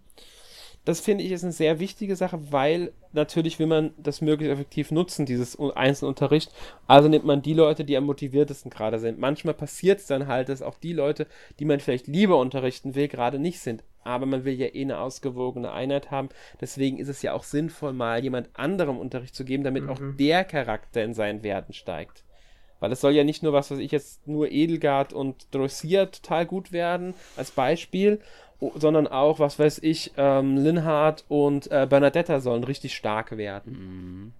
Das finde ich ist eine sehr wichtige Sache, weil natürlich will man das möglichst effektiv nutzen, dieses Einzelunterricht. Also nimmt man die Leute, die am motiviertesten gerade sind. Manchmal passiert es dann halt, dass auch die Leute, die man vielleicht lieber unterrichten will, gerade nicht sind aber man will ja eh eine ausgewogene Einheit haben. Deswegen ist es ja auch sinnvoll, mal jemand anderem Unterricht zu geben, damit mhm. auch der Charakter in seinen Werten steigt. Weil es soll ja nicht nur, was weiß ich jetzt, nur Edelgard und Dressier total gut werden, als Beispiel, sondern auch, was weiß ich, ähm, Linhard und äh, Bernadetta sollen richtig stark werden. Mhm.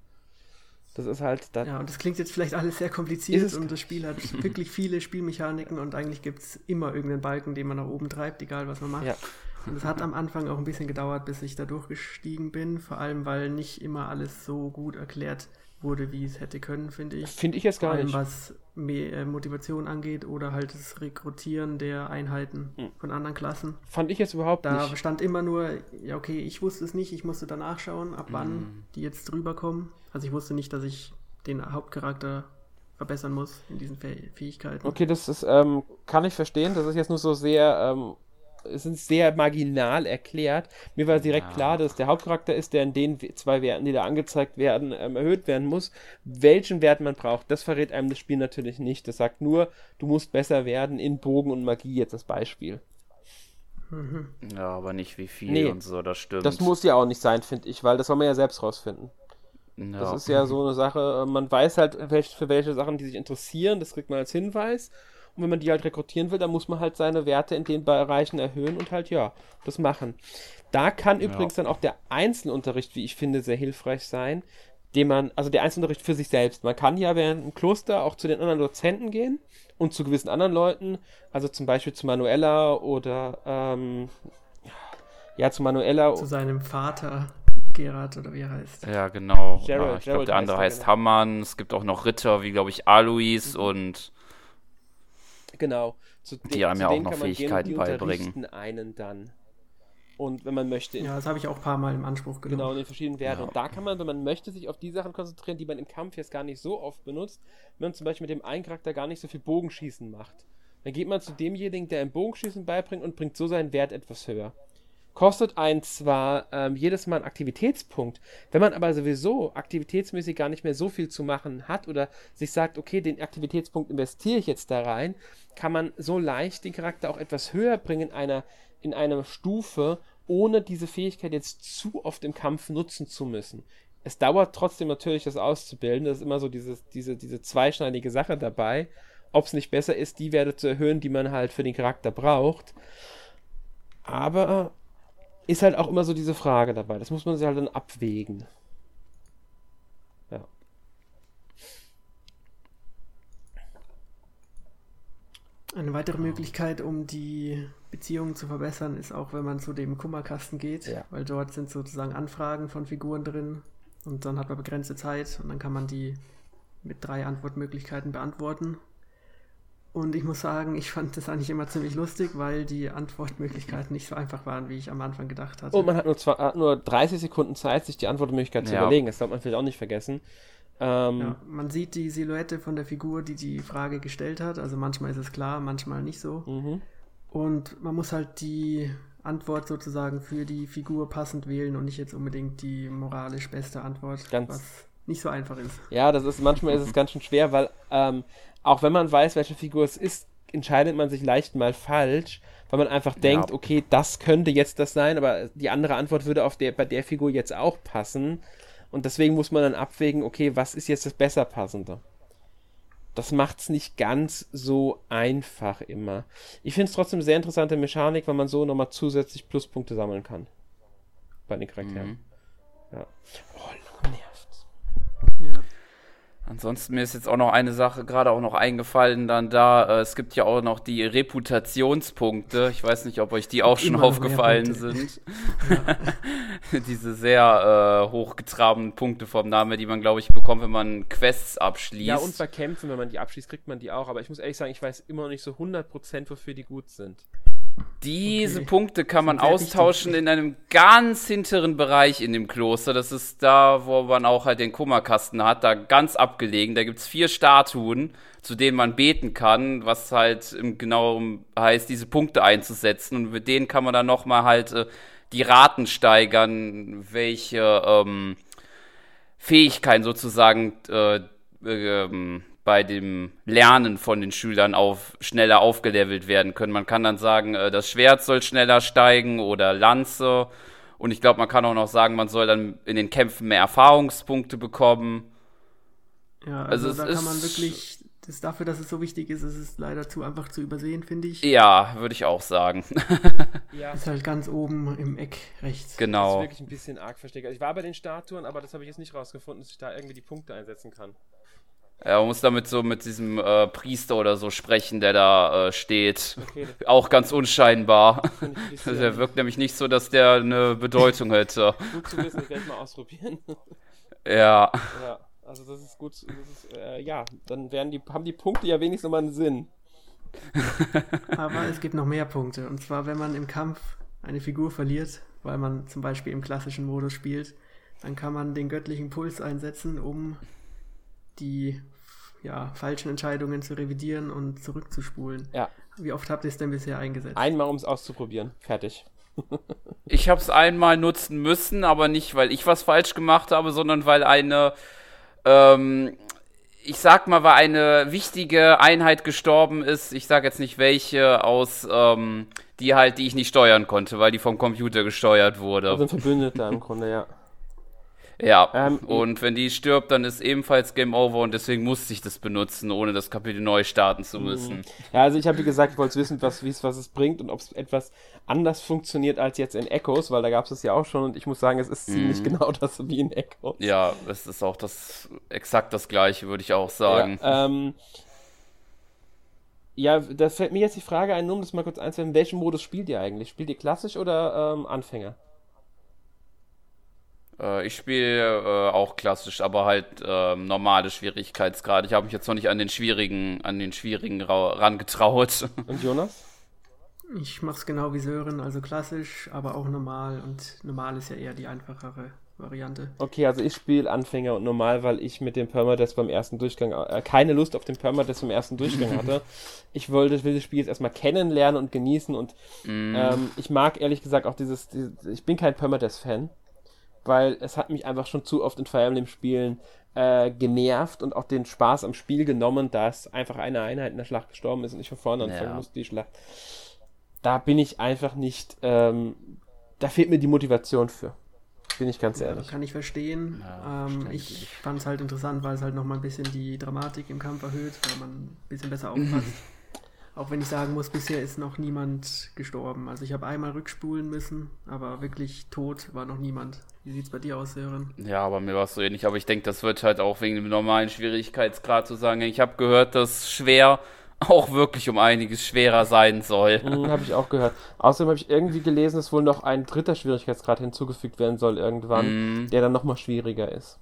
Das ist halt. Das ja, und das klingt jetzt vielleicht alles sehr kompliziert und das Spiel hat wirklich viele Spielmechaniken und eigentlich gibt es immer irgendeinen Balken, den man nach oben treibt, egal was man macht. Ja. Es hat am Anfang auch ein bisschen gedauert, bis ich da durchgestiegen bin, vor allem weil nicht immer alles so gut erklärt wurde, wie es hätte können, finde ich. Finde ich jetzt gar vor allem, nicht. was äh, Motivation angeht oder halt das Rekrutieren der Einheiten hm. von anderen Klassen. Fand ich jetzt überhaupt da nicht. Da stand immer nur, ja okay, ich wusste es nicht, ich musste danach schauen, ab wann hm. die jetzt drüber kommen. Also ich wusste nicht, dass ich den Hauptcharakter verbessern muss in diesen Fähigkeiten. Okay, das ist, ähm, kann ich verstehen. Das ist jetzt nur so sehr ähm, es ist sehr marginal erklärt. Mir war direkt ja. klar, dass der Hauptcharakter ist, der in den zwei Werten, die da angezeigt werden, ähm, erhöht werden muss. Welchen Wert man braucht, das verrät einem das Spiel natürlich nicht. Das sagt nur, du musst besser werden in Bogen und Magie, jetzt das Beispiel. Mhm. Ja, aber nicht wie viel nee, und so, das stimmt. Das muss ja auch nicht sein, finde ich, weil das soll man ja selbst rausfinden. Ja. Das ist ja so eine Sache, man weiß halt, für welche Sachen die sich interessieren, das kriegt man als Hinweis. Und wenn man die halt rekrutieren will, dann muss man halt seine Werte in den Bereichen erhöhen und halt, ja, das machen. Da kann ja. übrigens dann auch der Einzelunterricht, wie ich finde, sehr hilfreich sein, den man, also der Einzelunterricht für sich selbst. Man kann ja während im Kloster auch zu den anderen Dozenten gehen und zu gewissen anderen Leuten, also zum Beispiel zu Manuela oder ähm, ja, zu Manuela. Zu seinem Vater. Gerard oder wie er heißt. Ja, genau. Gerald, ja, ich glaube, der andere heißt, heißt genau. Hammann. Es gibt auch noch Ritter, wie glaube ich Alois mhm. und genau. Zu die haben ja auch noch Fähigkeiten gehen, beibringen. einen dann. Und wenn man möchte. Ja, das habe ich auch ein paar Mal im Anspruch genommen. Genau, in den verschiedenen Werten. Ja. Und da kann man, wenn man möchte, sich auf die Sachen konzentrieren, die man im Kampf jetzt gar nicht so oft benutzt. Wenn man zum Beispiel mit dem einen Charakter gar nicht so viel Bogenschießen macht. Dann geht man zu demjenigen, der im Bogenschießen beibringt und bringt so seinen Wert etwas höher. Kostet einen zwar ähm, jedes Mal einen Aktivitätspunkt, wenn man aber sowieso aktivitätsmäßig gar nicht mehr so viel zu machen hat oder sich sagt, okay, den Aktivitätspunkt investiere ich jetzt da rein, kann man so leicht den Charakter auch etwas höher bringen in einer in einer Stufe, ohne diese Fähigkeit jetzt zu oft im Kampf nutzen zu müssen. Es dauert trotzdem natürlich, das auszubilden. Das ist immer so dieses, diese, diese zweischneidige Sache dabei. Ob es nicht besser ist, die Werte zu erhöhen, die man halt für den Charakter braucht. Aber ist halt auch immer so diese Frage dabei. Das muss man sich halt dann abwägen. Eine weitere Möglichkeit, um die Beziehungen zu verbessern, ist auch, wenn man zu dem Kummerkasten geht, ja. weil dort sind sozusagen Anfragen von Figuren drin und dann hat man begrenzte Zeit und dann kann man die mit drei Antwortmöglichkeiten beantworten. Und ich muss sagen, ich fand das eigentlich immer ziemlich lustig, weil die Antwortmöglichkeiten nicht so einfach waren, wie ich am Anfang gedacht hatte. Und man hat nur, zwei, nur 30 Sekunden Zeit, sich die Antwortmöglichkeit ja. zu überlegen. Das darf man vielleicht auch nicht vergessen. Ähm, ja, man sieht die Silhouette von der Figur, die die Frage gestellt hat. Also manchmal ist es klar, manchmal nicht so. Mhm. Und man muss halt die Antwort sozusagen für die Figur passend wählen und nicht jetzt unbedingt die moralisch beste Antwort, ganz, was nicht so einfach ist. Ja, das ist manchmal ist es ganz schön schwer, weil ähm, auch wenn man weiß, welche Figur es ist, entscheidet man sich leicht mal falsch, weil man einfach denkt, ja. okay, das könnte jetzt das sein, aber die andere Antwort würde auf der, bei der Figur jetzt auch passen. Und deswegen muss man dann abwägen, okay, was ist jetzt das besser passende? Das macht es nicht ganz so einfach immer. Ich finde es trotzdem sehr interessante Mechanik, weil man so nochmal zusätzlich Pluspunkte sammeln kann. Bei den Charakteren. Mhm. Ja. Oh, Ansonsten mir ist jetzt auch noch eine Sache gerade auch noch eingefallen, dann da, äh, es gibt ja auch noch die Reputationspunkte. Ich weiß nicht, ob euch die auch schon aufgefallen sind. Diese sehr äh, hochgetrabenen Punkte vom Name, die man, glaube ich, bekommt, wenn man Quests abschließt. Ja, und bei Kämpfen, wenn man die abschließt, kriegt man die auch. Aber ich muss ehrlich sagen, ich weiß immer noch nicht so 100%, wofür die gut sind. Diese okay. Punkte kann man austauschen in einem ganz hinteren Bereich in dem Kloster. Das ist da, wo man auch halt den Kummerkasten hat, da ganz abgelegen. Da gibt es vier Statuen, zu denen man beten kann, was halt im genau heißt, diese Punkte einzusetzen. Und mit denen kann man dann nochmal halt äh, die Raten steigern, welche ähm, Fähigkeiten sozusagen äh, äh, bei dem Lernen von den Schülern auf schneller aufgelevelt werden können. Man kann dann sagen, äh, das Schwert soll schneller steigen oder Lanze. Und ich glaube, man kann auch noch sagen, man soll dann in den Kämpfen mehr Erfahrungspunkte bekommen. Ja, also, also da kann man wirklich, das dafür, dass es so wichtig ist, ist es leider zu einfach zu übersehen, finde ich. Ja, würde ich auch sagen. ja. Ist halt ganz oben im Eck rechts. Genau. Das ist wirklich ein bisschen arg versteckt. Also ich war bei den Statuen, aber das habe ich jetzt nicht rausgefunden, dass ich da irgendwie die Punkte einsetzen kann. Ja, man muss damit so mit diesem äh, Priester oder so sprechen, der da äh, steht. Okay. Auch ganz unscheinbar. der wirkt nämlich nicht so, dass der eine Bedeutung hätte. gut zu wissen, ich werde mal ausprobieren. ja. Ja, also das ist gut. Das ist, äh, ja, dann werden die, haben die Punkte ja wenigstens mal einen Sinn. Aber es gibt noch mehr Punkte. Und zwar, wenn man im Kampf eine Figur verliert, weil man zum Beispiel im klassischen Modus spielt, dann kann man den göttlichen Puls einsetzen, um die ja, falschen Entscheidungen zu revidieren und zurückzuspulen. Ja. Wie oft habt ihr es denn bisher eingesetzt? Einmal, um es auszuprobieren. Fertig. ich habe es einmal nutzen müssen, aber nicht, weil ich was falsch gemacht habe, sondern weil eine, ähm, ich sag mal, weil eine wichtige Einheit gestorben ist. Ich sage jetzt nicht welche aus ähm, die halt, die ich nicht steuern konnte, weil die vom Computer gesteuert wurde. Also ein Verbündeter im Grunde, ja. Ja, ähm, und wenn die stirbt, dann ist ebenfalls Game Over und deswegen musste ich das benutzen, ohne das Kapitel neu starten zu müssen. Mhm. Ja, also ich habe wie gesagt, ich wollte wissen, was, was es bringt und ob es etwas anders funktioniert als jetzt in Echoes, weil da gab es es ja auch schon und ich muss sagen, es ist ziemlich mhm. genau das wie in Echoes. Ja, es ist auch das exakt das gleiche, würde ich auch sagen. Ja, ähm, ja, da fällt mir jetzt die Frage ein, nur um das mal kurz einzuwenden, welchen Modus spielt ihr eigentlich? Spielt ihr klassisch oder ähm, Anfänger? Äh, ich spiele äh, auch klassisch, aber halt äh, normale Schwierigkeitsgrad. Ich habe mich jetzt noch nicht an den schwierigen, an den schwierigen rangetraut. Und Jonas? Ich mache es genau wie Sören, also klassisch, aber auch normal. Und normal ist ja eher die einfachere Variante. Okay, also ich spiele Anfänger und normal, weil ich mit dem Permadeath beim ersten Durchgang äh, keine Lust auf den Permadeath beim ersten Durchgang hatte. ich wollte will das Spiel jetzt erstmal kennenlernen und genießen und mm. ähm, ich mag ehrlich gesagt auch dieses, dieses ich bin kein Permadeath-Fan weil es hat mich einfach schon zu oft in Fire Emblem Spielen äh, genervt und auch den Spaß am Spiel genommen, dass einfach eine Einheit in der Schlacht gestorben ist und ich von vorne anfangen ja. musste, die Schlacht. Da bin ich einfach nicht, ähm, da fehlt mir die Motivation für. Bin ich ganz ehrlich. Ja, kann ich verstehen. Ja, ähm, ich fand es halt interessant, weil es halt nochmal ein bisschen die Dramatik im Kampf erhöht, weil man ein bisschen besser aufpasst. Auch wenn ich sagen muss, bisher ist noch niemand gestorben. Also ich habe einmal rückspulen müssen, aber wirklich tot war noch niemand. Wie sieht es bei dir aus, Sören? Ja, aber mir war es so ähnlich. Aber ich denke, das wird halt auch wegen dem normalen Schwierigkeitsgrad zu sagen. Ich habe gehört, dass schwer auch wirklich um einiges schwerer sein soll. Mhm, habe ich auch gehört. Außerdem habe ich irgendwie gelesen, dass wohl noch ein dritter Schwierigkeitsgrad hinzugefügt werden soll irgendwann, mm. der dann nochmal schwieriger ist.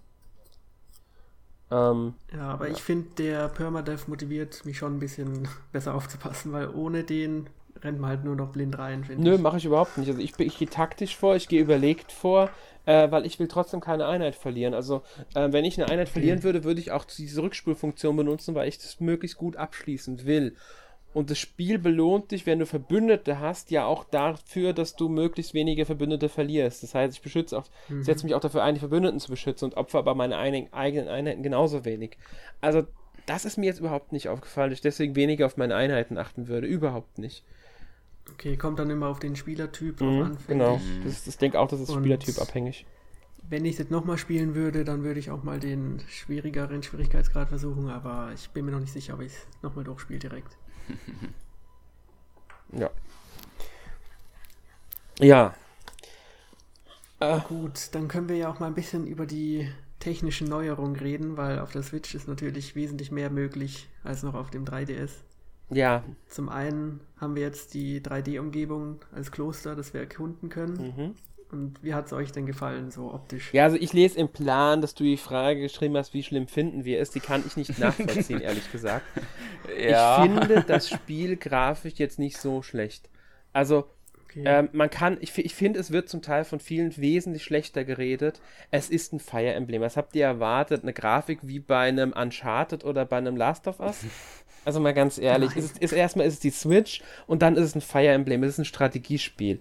Ähm, ja, aber ja. ich finde, der Permadeath motiviert mich schon ein bisschen besser aufzupassen, weil ohne den rennt man halt nur noch blind rein, finde ich. Nö, mache ich überhaupt nicht. Also ich, ich gehe taktisch vor, ich gehe überlegt vor, äh, weil ich will trotzdem keine Einheit verlieren. Also äh, wenn ich eine Einheit verlieren würde, würde ich auch diese Rückspulfunktion benutzen, weil ich das möglichst gut abschließen will. Und das Spiel belohnt dich, wenn du Verbündete hast, ja auch dafür, dass du möglichst wenige Verbündete verlierst. Das heißt, ich beschütze auch, mhm. setze mich auch dafür ein, die Verbündeten zu beschützen und opfer aber meine eigenen Einheiten genauso wenig. Also, das ist mir jetzt überhaupt nicht aufgefallen, dass ich deswegen weniger auf meine Einheiten achten würde. Überhaupt nicht. Okay, kommt dann immer auf den Spielertyp mhm, an. Genau, das, ich denke auch, das ist Spielertyp abhängig. Wenn ich es jetzt nochmal spielen würde, dann würde ich auch mal den schwierigeren Schwierigkeitsgrad versuchen, aber ich bin mir noch nicht sicher, ob ich es nochmal durchspiele direkt. ja. Ja. Äh. Gut, dann können wir ja auch mal ein bisschen über die technischen Neuerungen reden, weil auf der Switch ist natürlich wesentlich mehr möglich als noch auf dem 3DS. Ja. Zum einen haben wir jetzt die 3D-Umgebung als Kloster, das wir erkunden können. Mhm. Wie hat es euch denn gefallen, so optisch? Ja, also ich lese im Plan, dass du die Frage geschrieben hast, wie schlimm finden wir es. Die kann ich nicht nachvollziehen, ehrlich gesagt. Ja. Ich finde das Spiel grafisch jetzt nicht so schlecht. Also, okay. ähm, man kann, ich, ich finde, es wird zum Teil von vielen wesentlich schlechter geredet. Es ist ein Fire Emblem. Was habt ihr erwartet? Eine Grafik wie bei einem Uncharted oder bei einem Last of Us? Also mal ganz ehrlich, ist, ist, erstmal ist es die Switch und dann ist es ein Fire Emblem, es ist ein Strategiespiel.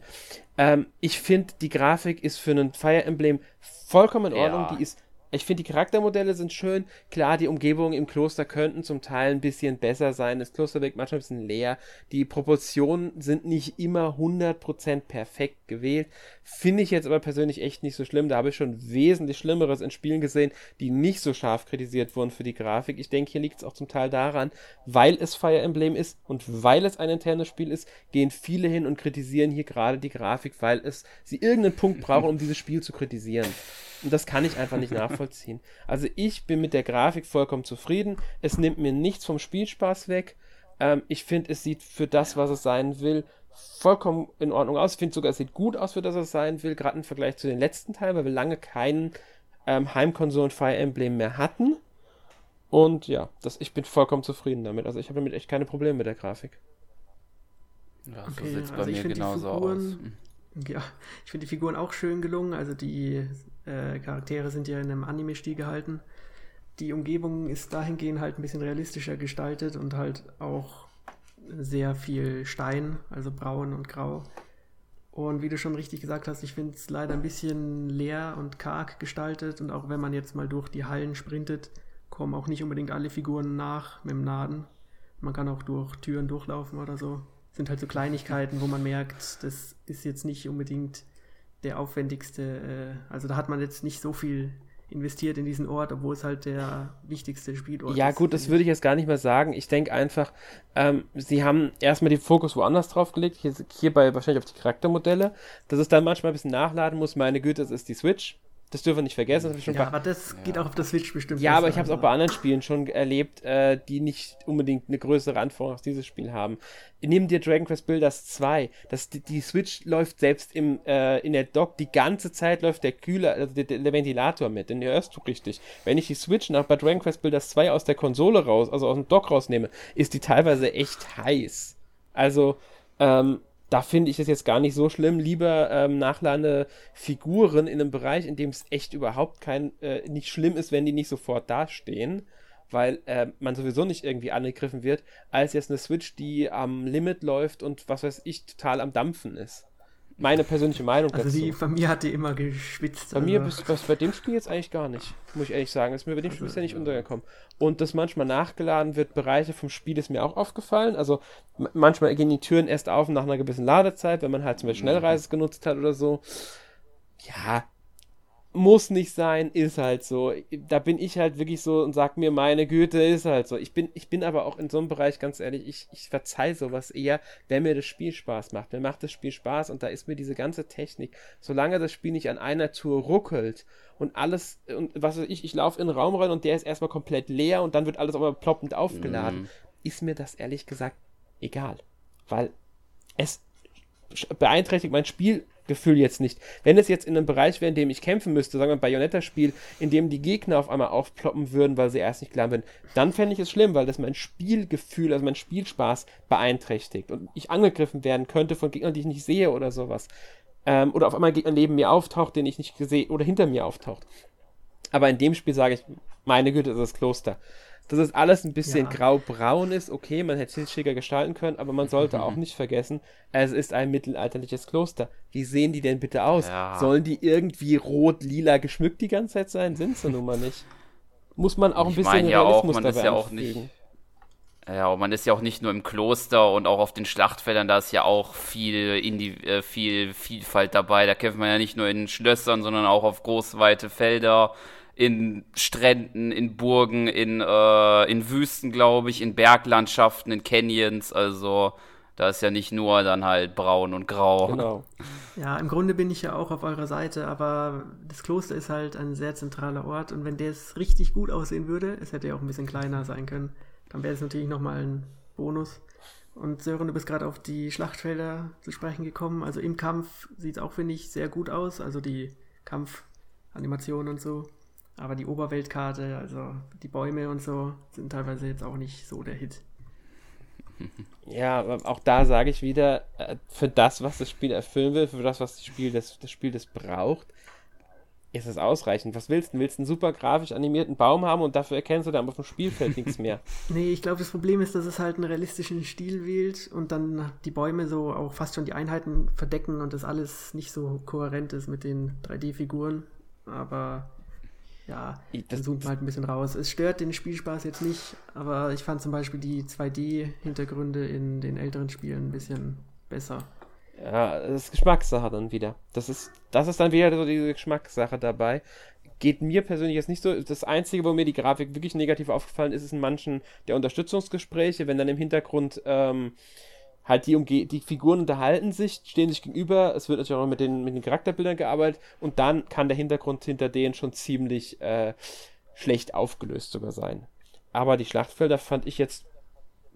Ähm, ich finde, die Grafik ist für ein Fire Emblem vollkommen in Ordnung. Ja. Die ist ich finde, die Charaktermodelle sind schön. Klar, die Umgebungen im Kloster könnten zum Teil ein bisschen besser sein. Das Kloster wirkt manchmal ein bisschen leer. Die Proportionen sind nicht immer 100% perfekt gewählt. Finde ich jetzt aber persönlich echt nicht so schlimm. Da habe ich schon wesentlich Schlimmeres in Spielen gesehen, die nicht so scharf kritisiert wurden für die Grafik. Ich denke, hier liegt es auch zum Teil daran, weil es Fire Emblem ist und weil es ein internes Spiel ist, gehen viele hin und kritisieren hier gerade die Grafik, weil es sie irgendeinen Punkt brauchen, um dieses Spiel zu kritisieren. Und das kann ich einfach nicht nachvollziehen. Also ich bin mit der Grafik vollkommen zufrieden. Es nimmt mir nichts vom Spielspaß weg. Ähm, ich finde, es sieht für das, was es sein will, vollkommen in Ordnung aus. Ich finde sogar, es sieht gut aus, für das es sein will, gerade im Vergleich zu den letzten Teilen, weil wir lange keinen ähm, Heimkonsolen Fire Emblem mehr hatten. Und ja, das, ich bin vollkommen zufrieden damit. Also ich habe damit echt keine Probleme mit der Grafik. Ja, so okay, sieht es bei also mir genauso aus. Ja, ich finde die Figuren auch schön gelungen. Also die äh, Charaktere sind ja in einem Anime-Stil gehalten. Die Umgebung ist dahingehend halt ein bisschen realistischer gestaltet und halt auch sehr viel Stein, also braun und grau. Und wie du schon richtig gesagt hast, ich finde es leider ein bisschen leer und karg gestaltet. Und auch wenn man jetzt mal durch die Hallen sprintet, kommen auch nicht unbedingt alle Figuren nach mit dem Naden. Man kann auch durch Türen durchlaufen oder so. sind halt so Kleinigkeiten, wo man merkt, das ist jetzt nicht unbedingt der aufwendigste, äh, also da hat man jetzt nicht so viel investiert in diesen Ort, obwohl es halt der wichtigste Spielort ja, ist. Ja, gut, das würde ich jetzt gar nicht mehr sagen. Ich denke einfach, ähm, sie haben erstmal den Fokus woanders drauf gelegt, hier, hierbei wahrscheinlich auf die Charaktermodelle, dass es dann manchmal ein bisschen nachladen muss. Meine Güte, das ist die Switch. Das dürfen wir nicht vergessen. Das ja, aber das ja. geht auch auf der Switch bestimmt. Ja, aber ich habe es auch bei anderen Spielen schon erlebt, äh, die nicht unbedingt eine größere Anforderung auf dieses Spiel haben. Nimm dir Dragon Quest Builders 2. Das, die, die Switch läuft selbst im, äh, in der Dock die ganze Zeit läuft der Kühler, also der, der Ventilator mit. Den hörst du richtig. Wenn ich die Switch nach bei Dragon Quest Builders 2 aus der Konsole raus, also aus dem Dock rausnehme, ist die teilweise echt heiß. Also, ähm, da finde ich es jetzt gar nicht so schlimm. Lieber ähm, nachladende Figuren in einem Bereich, in dem es echt überhaupt kein, äh, nicht schlimm ist, wenn die nicht sofort dastehen, weil äh, man sowieso nicht irgendwie angegriffen wird, als jetzt eine Switch, die am Limit läuft und was weiß ich, total am Dampfen ist meine persönliche Meinung also dazu. Also bei mir hat die immer geschwitzt. Bei also. mir bist du bei dem Spiel jetzt eigentlich gar nicht, muss ich ehrlich sagen. Das ist mir bei dem Spiel bisher nicht untergekommen. Und dass manchmal nachgeladen wird, Bereiche vom Spiel ist mir auch aufgefallen. Also manchmal gehen die Türen erst auf nach einer gewissen Ladezeit, wenn man halt zum Beispiel Schnellreise genutzt hat oder so. Ja, muss nicht sein, ist halt so. Da bin ich halt wirklich so und sag mir, meine Güte, ist halt so. Ich bin, ich bin aber auch in so einem Bereich, ganz ehrlich, ich, ich verzeih sowas eher, wenn mir das Spiel Spaß macht. Mir macht das Spiel Spaß und da ist mir diese ganze Technik, solange das Spiel nicht an einer Tour ruckelt und alles, und was weiß ich, ich laufe in den Raum rein und der ist erstmal komplett leer und dann wird alles aber ploppend aufgeladen, mhm. ist mir das ehrlich gesagt egal. Weil es beeinträchtigt mein Spiel Gefühl jetzt nicht. Wenn es jetzt in einem Bereich wäre, in dem ich kämpfen müsste, sagen wir ein Bayonetta-Spiel, in dem die Gegner auf einmal aufploppen würden, weil sie erst nicht klar sind, dann fände ich es schlimm, weil das mein Spielgefühl, also mein Spielspaß beeinträchtigt und ich angegriffen werden könnte von Gegnern, die ich nicht sehe oder sowas. Ähm, oder auf einmal ein Gegner neben mir auftaucht, den ich nicht gesehen oder hinter mir auftaucht. Aber in dem Spiel sage ich, meine Güte, das ist das Kloster dass es alles ein bisschen ja. grau-braun ist. Okay, man hätte es schicker gestalten können, aber man sollte auch nicht vergessen, es ist ein mittelalterliches Kloster. Wie sehen die denn bitte aus? Ja. Sollen die irgendwie rot-lila geschmückt die ganze Zeit sein? Sind sie nun mal nicht. Muss man auch ein ich bisschen ja auch, man ist ja auch nicht. Ja, und man ist ja auch nicht nur im Kloster und auch auf den Schlachtfeldern, da ist ja auch viel, Indi äh, viel Vielfalt dabei. Da kämpft man ja nicht nur in Schlössern, sondern auch auf großweite Felder in Stränden, in Burgen, in, äh, in Wüsten, glaube ich, in Berglandschaften, in Canyons. Also da ist ja nicht nur dann halt braun und grau. Genau. Ja, im Grunde bin ich ja auch auf eurer Seite, aber das Kloster ist halt ein sehr zentraler Ort und wenn der es richtig gut aussehen würde, es hätte ja auch ein bisschen kleiner sein können, dann wäre es natürlich nochmal ein Bonus. Und Sören, du bist gerade auf die Schlachtfelder zu sprechen gekommen. Also im Kampf sieht es auch, finde ich, sehr gut aus. Also die Kampfanimationen und so. Aber die Oberweltkarte, also die Bäume und so, sind teilweise jetzt auch nicht so der Hit. Ja, auch da sage ich wieder, äh, für das, was das Spiel erfüllen will, für das, was das Spiel das, das Spiel das braucht, ist es ausreichend. Was willst du? Willst du einen super grafisch animierten Baum haben und dafür erkennst du dann auf dem Spielfeld nichts mehr? Nee, ich glaube, das Problem ist, dass es halt einen realistischen Stil wählt und dann die Bäume so auch fast schon die Einheiten verdecken und das alles nicht so kohärent ist mit den 3D-Figuren. Aber ja, das zoomt halt ein bisschen raus. Es stört den Spielspaß jetzt nicht, aber ich fand zum Beispiel die 2D-Hintergründe in den älteren Spielen ein bisschen besser. Ja, das ist Geschmackssache dann wieder. Das ist, das ist dann wieder so diese Geschmackssache dabei. Geht mir persönlich jetzt nicht so. Das Einzige, wo mir die Grafik wirklich negativ aufgefallen ist, ist in manchen der Unterstützungsgespräche, wenn dann im Hintergrund ähm, halt die, Umge die Figuren unterhalten sich, stehen sich gegenüber, es wird natürlich auch mit den, mit den Charakterbildern gearbeitet und dann kann der Hintergrund hinter denen schon ziemlich äh, schlecht aufgelöst sogar sein. Aber die Schlachtfelder fand ich jetzt,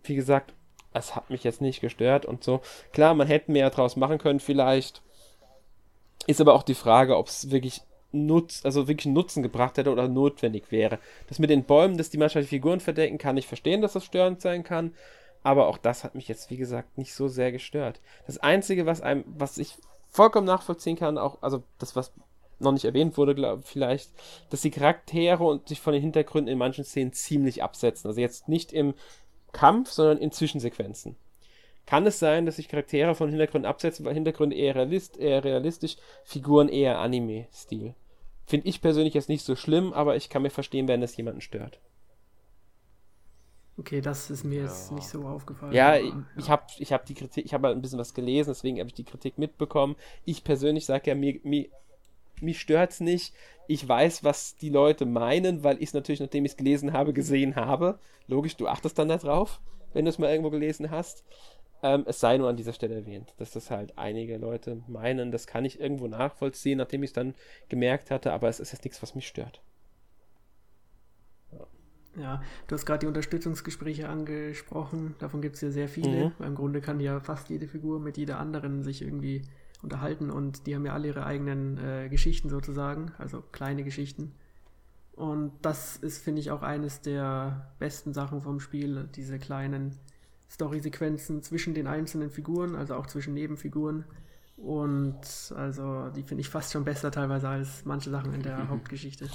wie gesagt, es hat mich jetzt nicht gestört und so. Klar, man hätte mehr draus machen können vielleicht. Ist aber auch die Frage, ob es wirklich Nutz, also wirklich Nutzen gebracht hätte oder notwendig wäre. Das mit den Bäumen, dass die manchmal die Figuren verdecken, kann ich verstehen, dass das störend sein kann. Aber auch das hat mich jetzt, wie gesagt, nicht so sehr gestört. Das Einzige, was einem, was ich vollkommen nachvollziehen kann, auch, also das, was noch nicht erwähnt wurde, glaube vielleicht, dass die Charaktere und sich von den Hintergründen in manchen Szenen ziemlich absetzen. Also jetzt nicht im Kampf, sondern in Zwischensequenzen. Kann es sein, dass sich Charaktere von Hintergründen absetzen, weil Hintergründe eher, realist, eher realistisch, Figuren eher Anime-Stil? Finde ich persönlich jetzt nicht so schlimm, aber ich kann mir verstehen, wenn es jemanden stört. Okay, das ist mir jetzt nicht so aufgefallen. Ja, aber, ich, ja. ich habe ich hab die Kritik, ich habe halt ein bisschen was gelesen, deswegen habe ich die Kritik mitbekommen. Ich persönlich sage ja, mir, mir, mich stört's nicht. Ich weiß, was die Leute meinen, weil ich es natürlich, nachdem ich es gelesen habe, gesehen habe. Logisch, du achtest dann darauf, wenn du es mal irgendwo gelesen hast. Ähm, es sei nur an dieser Stelle erwähnt, dass das halt einige Leute meinen, das kann ich irgendwo nachvollziehen, nachdem ich es dann gemerkt hatte, aber es ist jetzt nichts, was mich stört. Ja, du hast gerade die Unterstützungsgespräche angesprochen. Davon gibt es ja sehr viele. Mhm. Im Grunde kann ja fast jede Figur mit jeder anderen sich irgendwie unterhalten und die haben ja alle ihre eigenen äh, Geschichten sozusagen, also kleine Geschichten. Und das ist, finde ich, auch eines der besten Sachen vom Spiel, diese kleinen Story-Sequenzen zwischen den einzelnen Figuren, also auch zwischen Nebenfiguren. Und also die finde ich fast schon besser teilweise als manche Sachen in der Hauptgeschichte.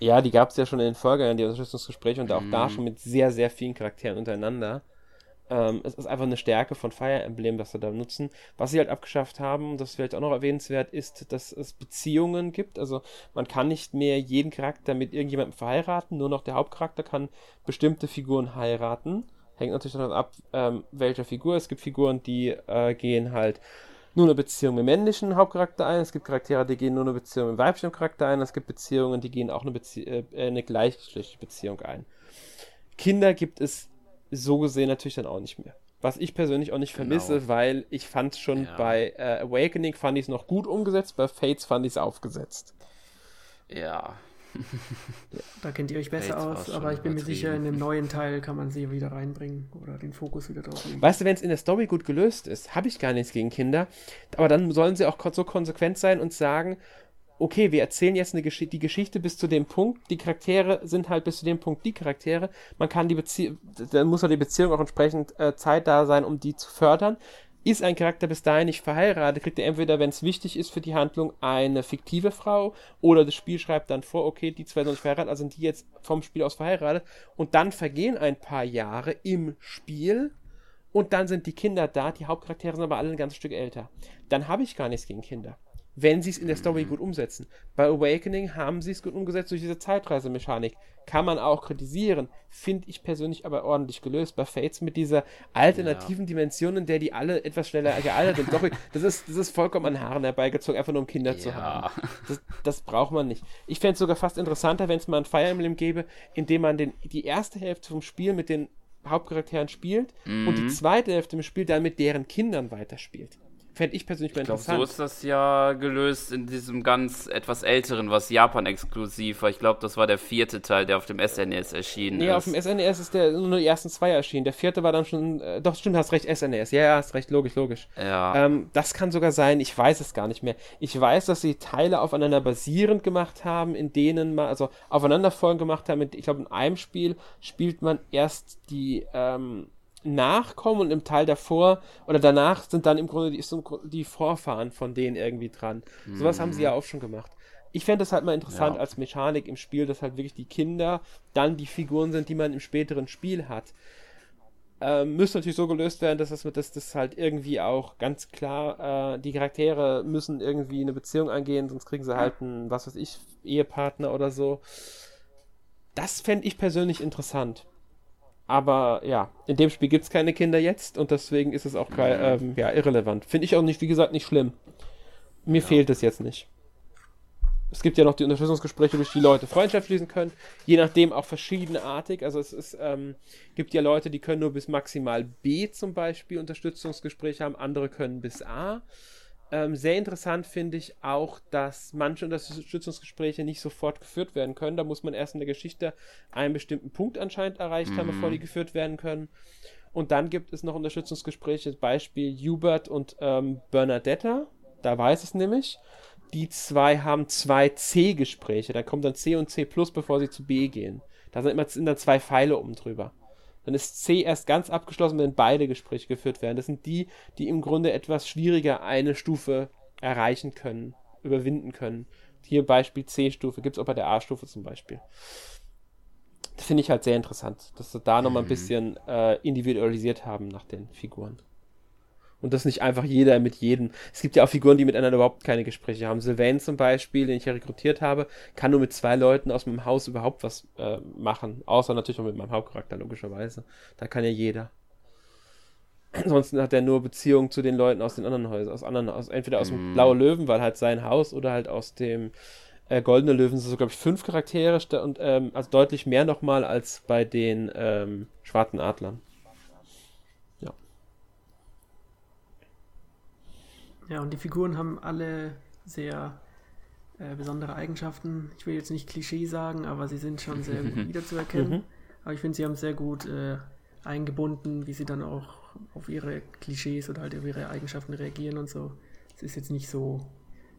Ja, die gab es ja schon in den Vorgängern, die Unterstützungsgespräche und auch mhm. da schon mit sehr, sehr vielen Charakteren untereinander. Ähm, es ist einfach eine Stärke von Fire Emblem, was sie da nutzen. Was sie halt abgeschafft haben, das vielleicht auch noch erwähnenswert ist, dass es Beziehungen gibt. Also man kann nicht mehr jeden Charakter mit irgendjemandem verheiraten, nur noch der Hauptcharakter kann bestimmte Figuren heiraten. Hängt natürlich davon ab, ähm, welcher Figur. Es gibt Figuren, die äh, gehen halt nur eine Beziehung mit männlichen Hauptcharakter ein. Es gibt Charaktere, die gehen nur eine Beziehung mit weiblichem Charakter ein. Es gibt Beziehungen, die gehen auch eine, Bezie äh, eine gleichgeschlechtliche Beziehung ein. Kinder gibt es so gesehen natürlich dann auch nicht mehr. Was ich persönlich auch nicht vermisse, genau. weil ich fand es schon ja. bei äh, Awakening fand ich es noch gut umgesetzt, bei Fates fand ich es aufgesetzt. Ja. Da kennt ihr euch besser aus, aber ich bin mir sicher, in dem neuen Teil kann man sie wieder reinbringen oder den Fokus wieder drauf legen. Weißt du, wenn es in der Story gut gelöst ist, habe ich gar nichts gegen Kinder, aber dann sollen sie auch so konsequent sein und sagen, okay, wir erzählen jetzt eine Gesch die Geschichte bis zu dem Punkt, die Charaktere sind halt bis zu dem Punkt die Charaktere, man kann die Beziehung, dann muss ja die Beziehung auch entsprechend äh, Zeit da sein, um die zu fördern. Ist ein Charakter bis dahin nicht verheiratet, kriegt er entweder, wenn es wichtig ist für die Handlung, eine fiktive Frau oder das Spiel schreibt dann vor, okay, die zwei sind nicht verheiratet, also sind die jetzt vom Spiel aus verheiratet und dann vergehen ein paar Jahre im Spiel und dann sind die Kinder da, die Hauptcharaktere sind aber alle ein ganzes Stück älter. Dann habe ich gar nichts gegen Kinder wenn sie es in der Story gut umsetzen. Bei Awakening haben sie es gut umgesetzt durch diese Zeitreisemechanik. Kann man auch kritisieren, finde ich persönlich aber ordentlich gelöst. Bei Fates mit dieser alternativen ja. Dimension, in der die alle etwas schneller gealtert sind. Doch, das ist, das ist vollkommen an Haaren herbeigezogen, einfach nur um Kinder ja. zu haben. Das, das, braucht man nicht. Ich fände es sogar fast interessanter, wenn es mal ein Fire Emblem gäbe, in dem man den, die erste Hälfte vom Spiel mit den Hauptcharakteren spielt mhm. und die zweite Hälfte im Spiel dann mit deren Kindern weiterspielt. Fände ich persönlich mal ich glaub, interessant. So ist das ja gelöst in diesem ganz etwas älteren, was Japan exklusiv war. Ich glaube, das war der vierte Teil, der auf dem SNES e erschienen nee, ist. Nee, auf dem SNES e ist der nur die ersten zwei erschienen. Der vierte war dann schon. Äh, doch, stimmt, hast recht, SNES. E ja, ja, hast recht, logisch, logisch. Ja. Ähm, das kann sogar sein, ich weiß es gar nicht mehr. Ich weiß, dass sie Teile aufeinander basierend gemacht haben, in denen man, also aufeinanderfolgend gemacht haben. Ich glaube, in einem Spiel spielt man erst die. Ähm, nachkommen und im Teil davor oder danach sind dann im Grunde die, die Vorfahren von denen irgendwie dran. Mhm. Sowas haben sie ja auch schon gemacht. Ich fände es halt mal interessant ja. als Mechanik im Spiel, dass halt wirklich die Kinder dann die Figuren sind, die man im späteren Spiel hat. Ähm, müsste natürlich so gelöst werden, dass das, dass das halt irgendwie auch ganz klar, äh, die Charaktere müssen irgendwie eine Beziehung eingehen, sonst kriegen sie halt einen, was weiß ich, Ehepartner oder so. Das fände ich persönlich interessant. Aber ja, in dem Spiel gibt es keine Kinder jetzt und deswegen ist es auch ähm, ja, irrelevant. Finde ich auch nicht, wie gesagt, nicht schlimm. Mir ja. fehlt es jetzt nicht. Es gibt ja noch die Unterstützungsgespräche, durch die Leute Freundschaft schließen können, je nachdem auch verschiedenartig. Also es ist, ähm, gibt ja Leute, die können nur bis maximal B zum Beispiel Unterstützungsgespräche haben, andere können bis A. Ähm, sehr interessant finde ich auch, dass manche Unterstützungsgespräche nicht sofort geführt werden können. Da muss man erst in der Geschichte einen bestimmten Punkt anscheinend erreicht mhm. haben, bevor die mhm. geführt werden können. Und dann gibt es noch Unterstützungsgespräche, Beispiel Hubert und ähm, Bernadetta. Da weiß es nämlich. Die zwei haben zwei C-Gespräche. Da kommt dann C und C plus, bevor sie zu B gehen. Da sind immer sind dann zwei Pfeile oben drüber dann ist C erst ganz abgeschlossen, wenn beide Gespräche geführt werden. Das sind die, die im Grunde etwas schwieriger eine Stufe erreichen können, überwinden können. Hier Beispiel C-Stufe, gibt es auch bei der A-Stufe zum Beispiel. Das finde ich halt sehr interessant, dass sie da mhm. nochmal ein bisschen äh, individualisiert haben nach den Figuren. Und dass nicht einfach jeder mit jedem. Es gibt ja auch Figuren, die miteinander überhaupt keine Gespräche haben. Sylvain zum Beispiel, den ich ja rekrutiert habe, kann nur mit zwei Leuten aus meinem Haus überhaupt was äh, machen. Außer natürlich auch mit meinem Hauptcharakter, logischerweise. Da kann ja jeder. Ansonsten hat er nur Beziehungen zu den Leuten aus den anderen Häusern, aus anderen, aus, entweder aus dem mm. Blaue Löwen, weil halt sein Haus, oder halt aus dem äh, Goldene Löwen sind so, glaube ich, fünf Charaktere und ähm, also deutlich mehr nochmal als bei den ähm, Schwarzen Adlern. Ja, und die Figuren haben alle sehr äh, besondere Eigenschaften. Ich will jetzt nicht Klischee sagen, aber sie sind schon sehr gut wiederzuerkennen. Mhm. Aber ich finde, sie haben sehr gut äh, eingebunden, wie sie dann auch auf ihre Klischees oder halt auf ihre Eigenschaften reagieren und so. Es ist jetzt nicht so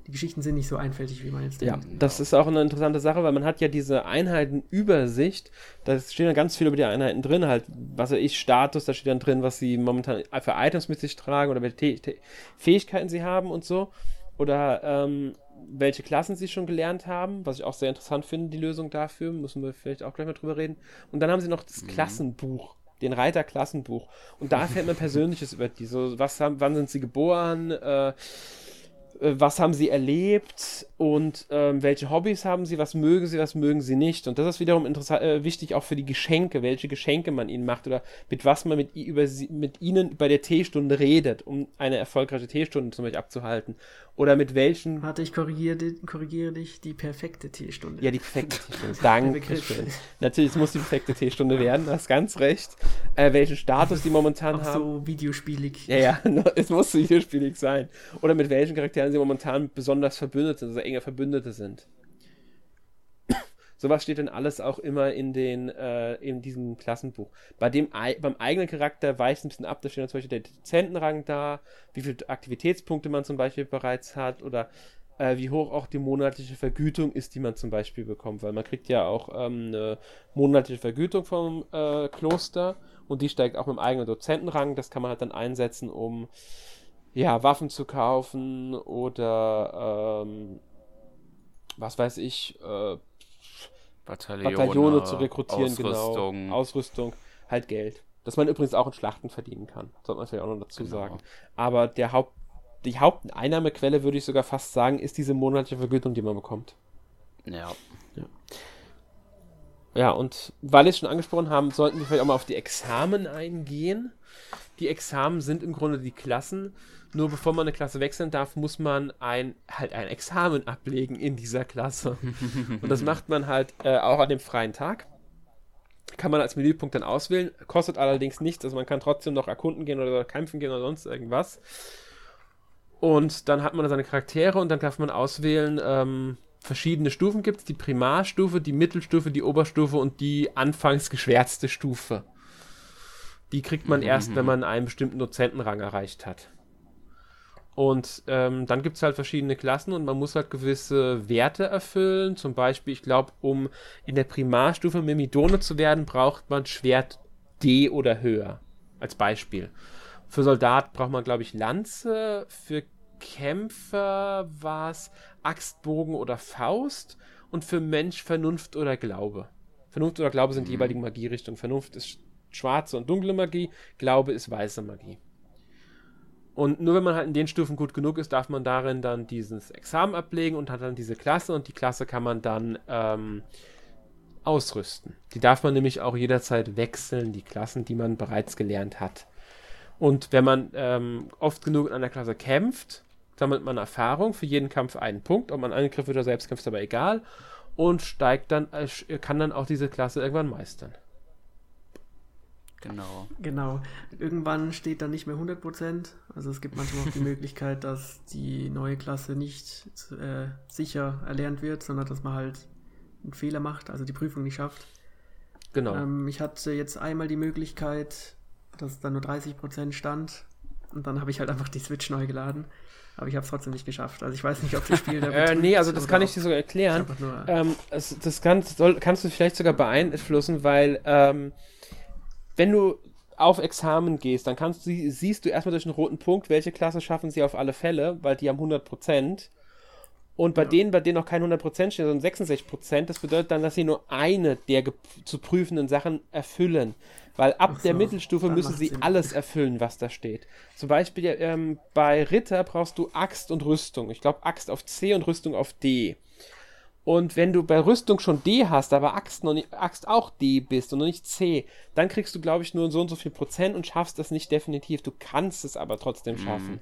die Geschichten sind nicht so einfältig, wie man jetzt denkt. Ja, das ist auch eine interessante Sache, weil man hat ja diese Einheitenübersicht. Da stehen dann ganz viel über die Einheiten drin, halt, was weiß ich, Status, da steht dann drin, was sie momentan für Items mit sich tragen oder welche Fähigkeiten sie haben und so. Oder ähm, welche Klassen sie schon gelernt haben, was ich auch sehr interessant finde, die Lösung dafür. Müssen wir vielleicht auch gleich mal drüber reden. Und dann haben sie noch das mhm. Klassenbuch den Reiterklassenbuch. Und da erfährt man Persönliches über die. So, was haben, wann sind sie geboren? Äh, was haben sie erlebt und ähm, welche Hobbys haben sie, was mögen sie, was mögen sie nicht. Und das ist wiederum äh, wichtig auch für die Geschenke, welche Geschenke man ihnen macht oder mit was man mit, über sie, mit ihnen bei der Teestunde redet, um eine erfolgreiche Teestunde zum Beispiel abzuhalten. Oder mit welchen. Warte, ich korrigiere, korrigiere dich, die perfekte Teestunde. Ja, die perfekte Teestunde. Danke. Natürlich, es muss die perfekte Teestunde werden, du hast ganz recht. Äh, welchen Status die momentan auch haben. so videospielig. Ja, ja, es muss videospielig sein. Oder mit welchen Charakteren sie momentan besonders Verbündete, also enge Verbündete sind. Sowas steht dann alles auch immer in den äh, in diesem Klassenbuch. Bei dem beim eigenen Charakter weicht ein bisschen ab, da steht dann zum Beispiel der Dozentenrang da, wie viele Aktivitätspunkte man zum Beispiel bereits hat oder äh, wie hoch auch die monatliche Vergütung ist, die man zum Beispiel bekommt, weil man kriegt ja auch ähm, eine monatliche Vergütung vom äh, Kloster und die steigt auch mit dem eigenen Dozentenrang. Das kann man halt dann einsetzen, um ja Waffen zu kaufen oder ähm, was weiß ich, äh, Bataillone, Bataillone zu rekrutieren, genau. Ausrüstung. genau. Ausrüstung, halt Geld. Das man übrigens auch in Schlachten verdienen kann. Sollte man vielleicht auch noch dazu genau. sagen. Aber der Haupt, die Haupteinnahmequelle, würde ich sogar fast sagen, ist diese monatliche Vergütung, die man bekommt. Ja. Ja, ja und weil wir es schon angesprochen haben, sollten wir vielleicht auch mal auf die Examen eingehen. Die Examen sind im Grunde die Klassen, nur bevor man eine Klasse wechseln darf, muss man ein, halt ein Examen ablegen in dieser Klasse. Und das macht man halt äh, auch an dem freien Tag. Kann man als Menüpunkt dann auswählen, kostet allerdings nichts, also man kann trotzdem noch erkunden gehen oder kämpfen gehen oder sonst irgendwas. Und dann hat man seine Charaktere und dann darf man auswählen, ähm, verschiedene Stufen gibt es. Die Primarstufe, die Mittelstufe, die Oberstufe und die anfangs geschwärzte Stufe. Die kriegt man erst, wenn mhm. man einen bestimmten Dozentenrang erreicht hat. Und ähm, dann gibt es halt verschiedene Klassen und man muss halt gewisse Werte erfüllen. Zum Beispiel, ich glaube, um in der Primarstufe Mimidone zu werden, braucht man Schwert D oder höher. Als Beispiel. Für Soldat braucht man, glaube ich, Lanze. Für Kämpfer war es Axtbogen oder Faust. Und für Mensch Vernunft oder Glaube. Vernunft oder Glaube sind die mhm. jeweiligen Magierichtungen. Vernunft ist schwarze und dunkle Magie, Glaube ist weiße Magie. Und nur wenn man halt in den Stufen gut genug ist, darf man darin dann dieses Examen ablegen und hat dann diese Klasse und die Klasse kann man dann ähm, ausrüsten. Die darf man nämlich auch jederzeit wechseln, die Klassen, die man bereits gelernt hat. Und wenn man ähm, oft genug in einer Klasse kämpft, sammelt man Erfahrung, für jeden Kampf einen Punkt, ob man Angriff oder Selbstkampf ist aber egal und steigt dann, äh, kann dann auch diese Klasse irgendwann meistern. Genau. Genau. Irgendwann steht dann nicht mehr 100%. Also es gibt manchmal auch die Möglichkeit, dass die neue Klasse nicht äh, sicher erlernt wird, sondern dass man halt einen Fehler macht, also die Prüfung nicht schafft. Genau. Ähm, ich hatte jetzt einmal die Möglichkeit, dass da nur 30% stand und dann habe ich halt einfach die Switch neu geladen. Aber ich habe es trotzdem nicht geschafft. Also ich weiß nicht, ob das Spiel da äh, Nee, also das kann ich dir sogar erklären. Ähm, es, das kann, soll, kannst du vielleicht sogar beeinflussen, weil ähm, wenn du auf Examen gehst, dann kannst du, siehst du erstmal durch einen roten Punkt, welche Klasse schaffen sie auf alle Fälle, weil die haben 100%. Und bei ja. denen, bei denen noch kein 100% steht, sondern 66%, das bedeutet dann, dass sie nur eine der zu prüfenden Sachen erfüllen. Weil ab Ach der so, Mittelstufe müssen sie Sinn. alles erfüllen, was da steht. Zum Beispiel ähm, bei Ritter brauchst du Axt und Rüstung. Ich glaube Axt auf C und Rüstung auf D. Und wenn du bei Rüstung schon D hast, aber Axt, noch nicht, Axt auch D bist und noch nicht C, dann kriegst du, glaube ich, nur so und so viel Prozent und schaffst das nicht definitiv. Du kannst es aber trotzdem schaffen.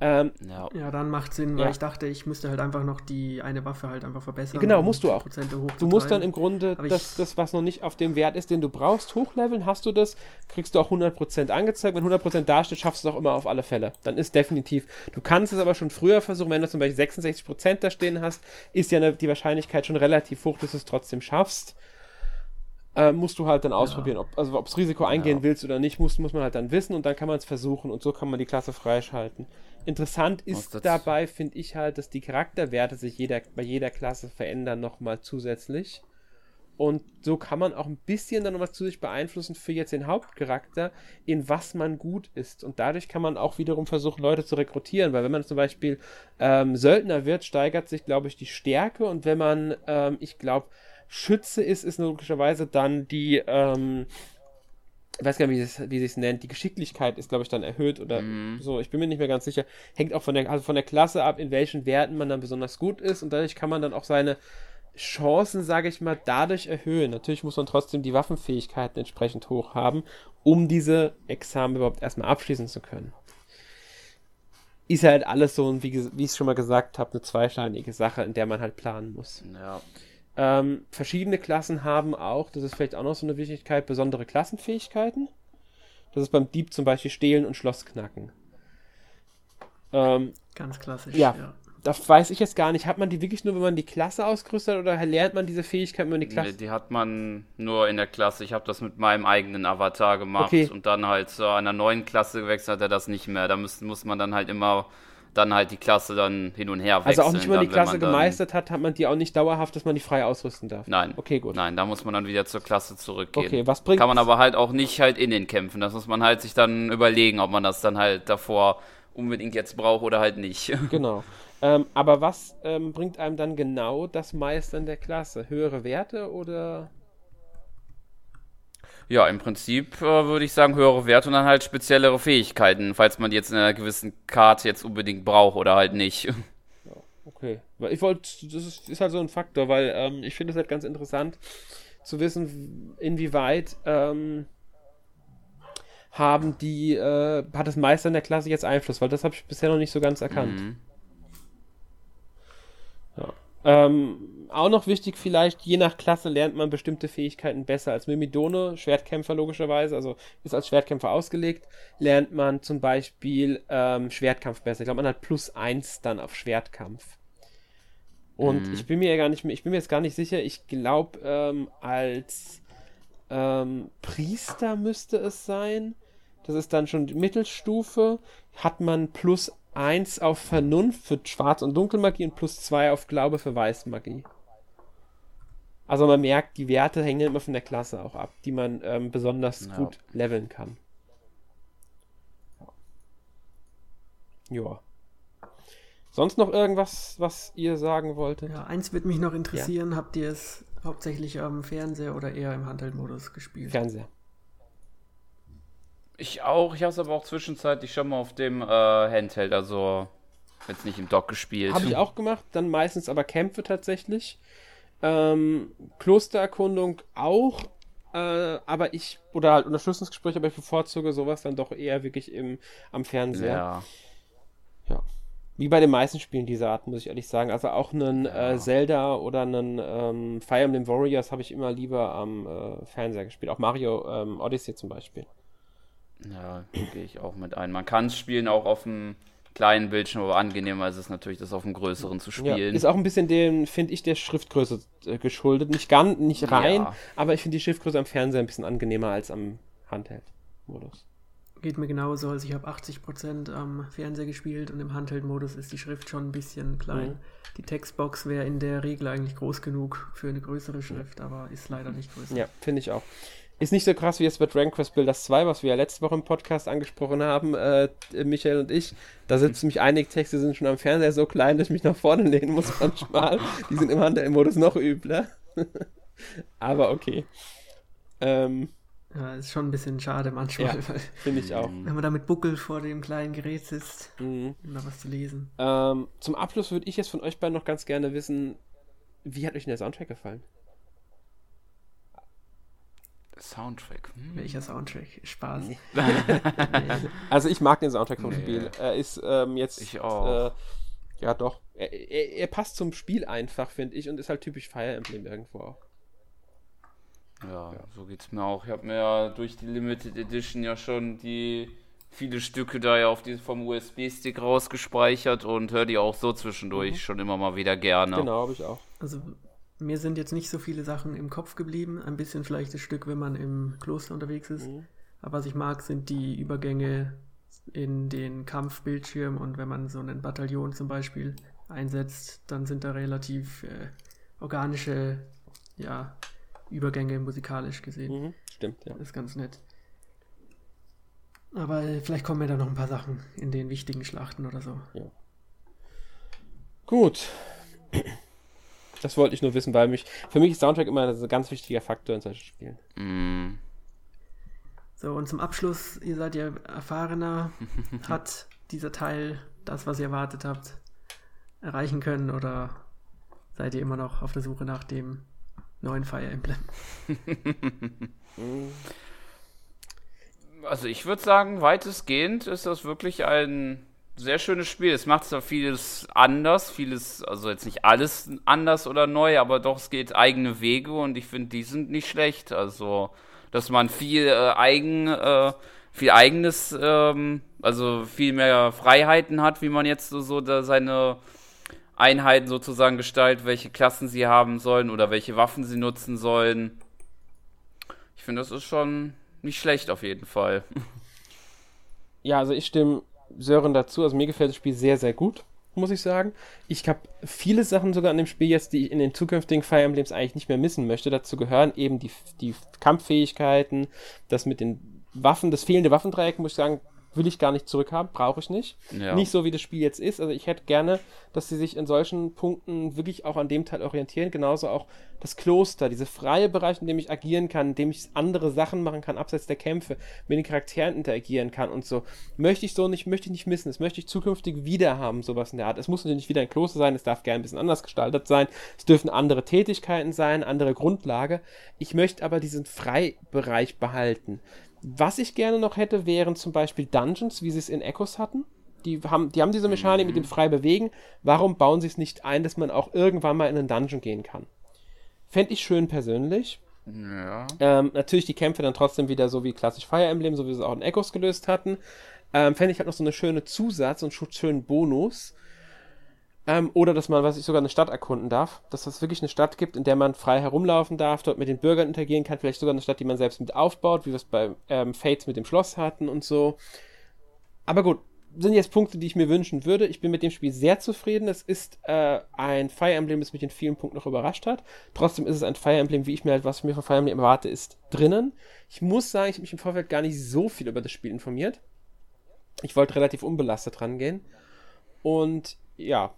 Ähm, Ja. Ja, dann macht Sinn, weil Ja. ich dachte, ich müsste halt einfach noch die eine Waffe halt einfach verbessern. Genau, musst du auch. Du musst dann im Grunde das, das, was noch nicht auf dem Wert ist, den du brauchst, hochleveln. Hast du das, kriegst du auch 100% angezeigt. Wenn 100% dasteht, schaffst du es auch immer auf alle Fälle. Dann ist definitiv. Du kannst es aber schon früher versuchen. Wenn du zum Beispiel 66% da stehen hast, ist ja ne- die Wahrscheinlichkeit schon relativ hoch, dass du es trotzdem schaffst. Äh, musst du halt dann ausprobieren, ob also ob's Risiko eingehen willst oder nicht, muss, muss man halt dann wissen und dann kann man es versuchen und so kann man die Klasse freischalten. Interessant ist das- dabei, finde ich halt, dass die Charakterwerte sich jeder, bei jeder Klasse verändern nochmal zusätzlich. Und so kann man auch ein bisschen dann noch was zusätzlich beeinflussen für jetzt den Hauptcharakter, in was man gut ist. Und dadurch kann man auch wiederum versuchen, Leute zu rekrutieren, weil wenn man zum Beispiel ähm, Söldner wird, steigert sich, glaube ich, die Stärke. Und wenn man, ähm, ich glaube, Schütze ist, ist logischerweise dann die, ähm, ich weiß gar nicht, wie es wie es nennt, die Geschicklichkeit ist, glaube ich, dann erhöht oder so. Ich bin mir nicht mehr ganz sicher. Hängt auch von der, also von der Klasse ab, in welchen Werten man dann besonders gut ist. Und dadurch kann man dann auch seine Chancen, sage ich mal, dadurch erhöhen. Natürlich muss man trotzdem die Waffenfähigkeiten entsprechend hoch haben, um diese Examen überhaupt erstmal abschließen zu können. Ist halt alles so, wie, wie ich es schon mal gesagt habe, eine zweischneidige Sache, in der man halt planen muss. Ja. Ähm, verschiedene Klassen haben auch, das ist vielleicht auch noch so eine Wichtigkeit, besondere Klassenfähigkeiten. Das ist beim Dieb zum Beispiel Stehlen und Schloss knacken. Ähm, Ganz klassisch. Ja. ja. das weiß ich jetzt gar nicht. Hat man die wirklich nur, wenn man die Klasse ausgerüstet hat oder lernt man diese Fähigkeit, wenn man die Nee, Klasse. die hat man nur in der Klasse. Ich habe das mit meinem eigenen Avatar gemacht Okay. und dann halt zu einer neuen Klasse gewechselt hat er das nicht mehr. Da muss, muss man dann halt immer dann halt die Klasse dann hin und her also wechseln. auch nicht, wenn man die Klasse man gemeistert hat, hat man die auch nicht dauerhaft, dass man die frei ausrüsten darf. Nein. Okay, gut. Nein, da muss man dann wieder zur Klasse zurückgehen. Okay, was bringt Kann man aber halt auch nicht halt in den Kämpfen. Das muss man halt sich dann überlegen, ob man das dann halt davor unbedingt jetzt braucht oder halt nicht. Genau. Ähm, aber was ähm, bringt einem dann genau das Meistern der Klasse? Höhere Werte oder. Ja, im Prinzip äh, würde ich sagen höhere Werte und dann halt speziellere Fähigkeiten, falls man die jetzt in einer gewissen Karte jetzt unbedingt braucht oder halt nicht. Okay. Weil ich wollte, das ist, ist halt so ein Faktor, weil ähm, ich finde es halt ganz interessant zu wissen, inwieweit ähm, haben die, äh, hat das Meister in der Klasse jetzt Einfluss, weil das habe ich bisher noch nicht so ganz erkannt. Mhm. Ähm, auch noch wichtig vielleicht, je nach Klasse lernt man bestimmte Fähigkeiten besser. Als Mimidone, Schwertkämpfer logischerweise, also ist als Schwertkämpfer ausgelegt, lernt man zum Beispiel ähm, Schwertkampf besser. Ich glaube, man hat plus eins dann auf Schwertkampf. Und ich bin mir ja gar nicht mehr, ich bin mir jetzt gar nicht sicher, ich glaube, ähm, als ähm, Priester müsste es sein. Das ist dann schon die Mittelstufe. Hat man plus 1 auf Vernunft für Schwarz- und Dunkelmagie und plus 2 auf Glaube für Weißmagie. Also man merkt, die Werte hängen immer von der Klasse auch ab, die man ähm, besonders Ja. gut leveln kann. Ja. Sonst noch irgendwas, was ihr sagen wolltet? Ja, eins wird mich noch interessieren. Habt ihr es hauptsächlich am Fernseher oder eher im Handheld-Modus gespielt? Fernseher. Ich auch, ich habe es aber auch zwischenzeitlich schon mal auf dem äh, Handheld, also jetzt nicht im Dock gespielt. Habe ich auch gemacht, dann meistens aber Kämpfe tatsächlich. Ähm, Klostererkundung auch, äh, aber ich, oder halt Unterstützungsgespräche, aber ich bevorzuge sowas dann doch eher wirklich im, am Fernseher. Ja. Ja. Wie bei den meisten Spielen dieser Art, muss ich ehrlich sagen. Also auch einen äh, Zelda oder einen ähm, Fire Emblem Warriors habe ich immer lieber am äh, Fernseher gespielt. Auch Mario ähm, Odyssey zum Beispiel. Ja, gehe ich auch mit ein. Man kann es spielen auch auf dem kleinen Bildschirm, aber angenehmer ist es natürlich, das auf dem größeren zu Ja, spielen. ist auch ein bisschen dem, finde ich, der Schriftgröße äh, geschuldet. Nicht ganz, nicht rein, Ja. aber ich finde die Schriftgröße am Fernseher ein bisschen angenehmer als am Handheld-Modus. Geht mir genauso. Also ich habe 80% am Fernseher gespielt und im Handheld-Modus ist die Schrift schon ein bisschen klein. Mhm. Die Textbox wäre in der Regel eigentlich groß genug für eine größere Schrift, aber ist leider nicht größer. Ja, finde ich auch. Ist nicht so krass wie jetzt bei Dragon Quest Builders 2, was wir ja letzte Woche im Podcast angesprochen haben, äh, Michael und ich. Da sitzen mich einige Texte sind schon am Fernseher so klein, dass ich mich nach vorne lehnen muss manchmal. Die sind im Handel-Modus noch übler. Aber okay. Ähm, Ja, ist schon ein bisschen schade manchmal, Ja, Finde ich auch. wenn man da mit Buckel vor dem kleinen Gerät sitzt, Mhm. um da was zu lesen. Ähm, zum Abschluss würde ich jetzt von euch beiden noch ganz gerne wissen, wie hat euch denn der Soundtrack gefallen? Soundtrack. Hm. Welcher Soundtrack? Spaß. Nee. Nee. Also ich mag den Soundtrack vom Nee. Spiel. Er ist ähm, jetzt. Ich auch. Äh, ja, doch. Er, er, er passt zum Spiel einfach, finde ich, und ist halt typisch Fire Emblem irgendwo auch. Ja, so geht's mir auch. Ich habe mir ja durch die Limited Edition ja schon die viele Stücke da ja auf die, vom USB-Stick rausgespeichert und höre die auch so zwischendurch schon immer mal wieder gerne. Genau, habe ich auch. Also mir sind jetzt nicht so viele Sachen im Kopf geblieben. Ein bisschen vielleicht das Stück, wenn man im Kloster unterwegs ist. Mhm. Aber was ich mag, sind die Übergänge in den Kampfbildschirm und wenn man so einen Bataillon zum Beispiel einsetzt, dann sind da relativ äh, organische ja, Übergänge musikalisch gesehen. Mhm. Stimmt, ja. Das ist ganz nett. Aber äh, vielleicht kommen mir da noch ein paar Sachen in den wichtigen Schlachten oder so. Gut. Das wollte ich nur wissen, weil mich, für mich ist Soundtrack immer ein ganz wichtiger Faktor in solchen Spielen. Mm, So, und zum Abschluss, ihr seid ja erfahrener, hat dieser Teil das, was ihr erwartet habt, erreichen können oder seid ihr immer noch auf der Suche nach dem neuen Fire Emblem? Also ich würde sagen, weitestgehend ist das wirklich ein sehr schönes Spiel. Es macht zwar vieles anders, vieles, also jetzt nicht alles anders oder neu, aber doch, es geht eigene Wege und ich finde, die sind nicht schlecht. Also, dass man viel äh, eigen, äh, viel eigenes, ähm, also viel mehr Freiheiten hat, wie man jetzt so, so da seine Einheiten sozusagen gestaltet, welche Klassen sie haben sollen oder welche Waffen sie nutzen sollen. Ich finde, das ist schon nicht schlecht auf jeden Fall. Ja, also ich stimme Sören dazu. Also mir gefällt das Spiel sehr, sehr gut, muss ich sagen. Ich habe viele Sachen sogar an dem Spiel jetzt, die ich in den zukünftigen Fire Emblems eigentlich nicht mehr missen möchte. Dazu gehören eben die, die Kampffähigkeiten, das mit den Waffen, das fehlende Waffendreieck, muss ich sagen, will ich gar nicht zurückhaben, brauche ich nicht. Ja. Nicht so, wie das Spiel jetzt ist. Also ich hätte gerne, dass sie sich in solchen Punkten wirklich auch an dem Teil orientieren. Genauso auch das Kloster, diese freie Bereich, in dem ich agieren kann, in dem ich andere Sachen machen kann, abseits der Kämpfe, mit den Charakteren interagieren kann und so. Möchte ich so nicht, möchte ich nicht missen. Das möchte ich zukünftig wieder haben, sowas in der Art. Es muss natürlich nicht wieder ein Kloster sein, es darf gerne ein bisschen anders gestaltet sein. Es dürfen andere Tätigkeiten sein, andere Grundlage. Ich möchte aber diesen Freibereich behalten. Was ich gerne noch hätte, wären zum Beispiel Dungeons, wie sie es in Echos hatten. Die haben, die haben diese Mechanik mit dem frei bewegen. Warum bauen sie es nicht ein, dass man auch irgendwann mal in einen Dungeon gehen kann? Fände ich schön persönlich. Ja. Ähm, natürlich die Kämpfe dann trotzdem wieder so wie klassisch Fire Emblem, so wie sie es auch in Echos gelöst hatten. Ähm, Fände ich halt noch so eine schöne Zusatz und schönen Bonus. Ähm, oder dass man, was ich sogar eine Stadt erkunden darf. Dass es wirklich eine Stadt gibt, in der man frei herumlaufen darf, dort mit den Bürgern interagieren kann. Vielleicht sogar eine Stadt, die man selbst mit aufbaut, wie wir es bei ähm, Fates mit dem Schloss hatten und so. Aber gut, sind jetzt Punkte, die ich mir wünschen würde. Ich bin mit dem Spiel sehr zufrieden. Es ist äh, ein Fire Emblem, das mich in vielen Punkten noch überrascht hat. Trotzdem ist es ein Fire Emblem, wie ich mir halt, was ich mir von Fire Emblem erwarte, ist drinnen. Ich muss sagen, ich habe mich im Vorfeld gar nicht so viel über das Spiel informiert. Ich wollte relativ unbelastet rangehen. Und ja.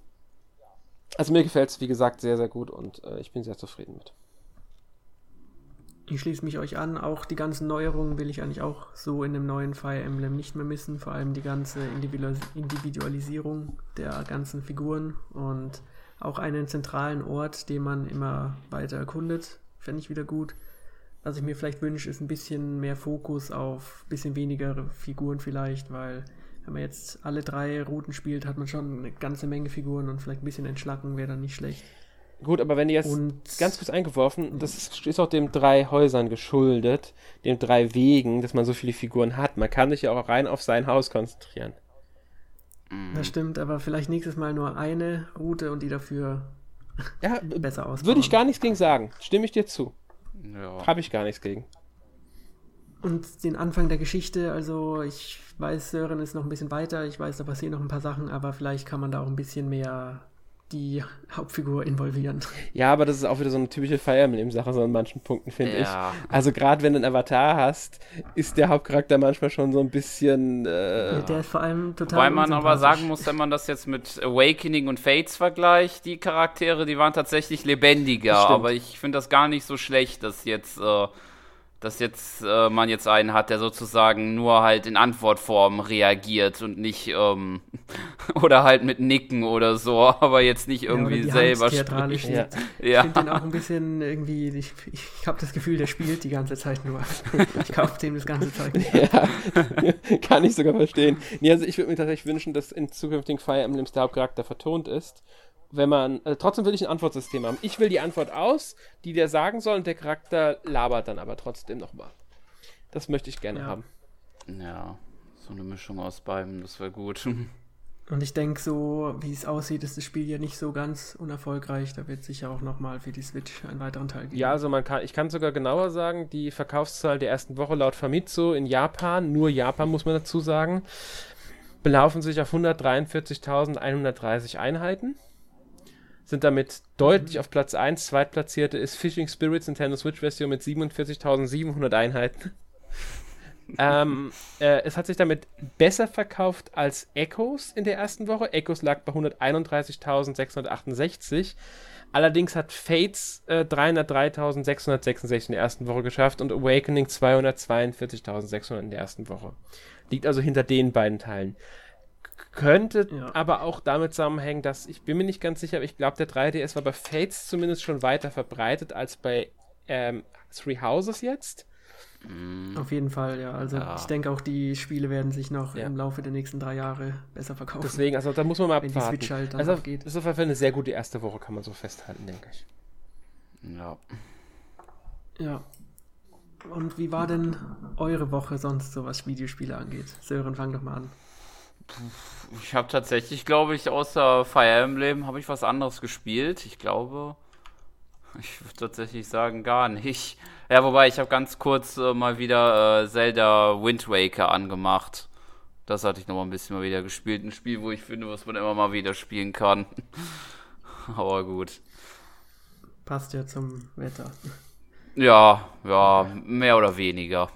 Also mir gefällt es, wie gesagt, sehr, sehr gut und äh, ich bin sehr zufrieden mit. Ich schließe mich euch an, auch die ganzen Neuerungen will ich eigentlich auch so in dem neuen Fire Emblem nicht mehr missen, vor allem die ganze Individualis Individualisierung der ganzen Figuren und auch einen zentralen Ort, den man immer weiter erkundet, fände ich wieder gut. Was ich mir vielleicht wünsche, ist ein bisschen mehr Fokus auf ein bisschen weniger Figuren vielleicht, weil wenn man jetzt alle drei Routen spielt, hat man schon eine ganze Menge Figuren und vielleicht ein bisschen entschlacken wäre dann nicht schlecht. Gut, aber wenn die jetzt Und ganz kurz eingeworfen, das ist, ist auch den drei Häusern geschuldet, den drei Wegen, dass man so viele Figuren hat. Man kann sich ja auch rein auf sein Haus konzentrieren. Das stimmt, aber vielleicht nächstes Mal nur eine Route und die dafür Ja, besser ausbauen. würde ich gar nichts gegen sagen. Stimme ich dir zu. ja. Habe ich gar nichts gegen. Und den Anfang der Geschichte, also ich weiß, Sören ist noch ein bisschen weiter, ich weiß, da passieren noch ein paar Sachen, aber vielleicht kann man da auch ein bisschen mehr die Hauptfigur involvieren. Ja, aber das ist auch wieder so eine typische Fire Emblem-Sache, so an manchen Punkten, finde Ja. ich. Also gerade wenn du einen Avatar hast, ist der Hauptcharakter manchmal schon so ein bisschen. Äh, Der ist vor allem total. Wobei man aber sagen muss, wenn man das jetzt mit Awakening und Fates vergleicht, die Charaktere, die waren tatsächlich lebendiger. Aber ich finde das gar nicht so schlecht, dass jetzt, äh, dass jetzt äh, man jetzt einen hat, der sozusagen nur halt in Antwortform reagiert und nicht ähm, oder halt mit Nicken oder so, aber jetzt nicht irgendwie ja, selber spricht. Ja. Ich finde den auch ein bisschen irgendwie, ich, ich habe das Gefühl, der spielt die ganze Zeit nur. ich kaufe dem das ganze Zeug. Ja, kann ich sogar verstehen. Nee, also ich würde mir tatsächlich wünschen, dass in zukünftigen Fire Emblems der Hauptcharakter vertont ist wenn man, also trotzdem will ich ein Antwortsystem haben. Ich will die Antwort aus, die der sagen soll, und der Charakter labert dann aber trotzdem nochmal. Das möchte ich gerne ja. haben. Ja, so eine Mischung aus beiden, das wäre gut. Und ich denke, so wie es aussieht, ist das Spiel ja nicht so ganz unerfolgreich. Da wird sicher auch nochmal für die Switch einen weiteren Teil geben. Ja, also man kann, ich kann sogar genauer sagen, die Verkaufszahl der ersten Woche laut Famitsu in Japan, nur Japan muss man dazu sagen, belaufen sich auf 143.130 Einheiten sind damit deutlich auf Platz 1. Zweitplatzierte ist Fishing Spirits Nintendo Switch Version mit 47.700 Einheiten. ähm, äh, es hat sich damit besser verkauft als Echoes in der ersten Woche. Echoes lag bei 131.668. Allerdings hat Fates äh, 303.666 in der ersten Woche geschafft und Awakening 242.600 in der ersten Woche. Liegt also hinter den beiden Teilen. Könnte ja. aber auch damit zusammenhängen, dass ich bin mir nicht ganz sicher, aber ich glaube, der 3DS war bei Fates zumindest schon weiter verbreitet als bei ähm, Three Houses jetzt. Mm. Auf jeden Fall, ja. Also ja. ich denke auch, die Spiele werden sich noch ja. im Laufe der nächsten drei Jahre besser verkaufen. Deswegen, also da muss man mal abwarten. Wenn die Switch halt dann also, geht. Das ist auf jeden Fall eine sehr gute erste Woche, kann man so festhalten, denke ich. Ja. Ja. Und wie war denn eure Woche sonst so, was Videospiele angeht? Sören, fang doch mal an. Ich habe tatsächlich, glaube ich, außer Fire Emblem habe ich was anderes gespielt. Ich glaube, ich würde tatsächlich sagen, gar nicht. Ja, wobei ich habe ganz kurz äh, mal wieder äh, Zelda Wind Waker angemacht. Das hatte ich noch mal ein bisschen mal wieder gespielt. Ein Spiel, wo ich finde, was man immer mal wieder spielen kann. Aber gut. Passt ja zum Wetter. Ja, ja, mehr oder weniger.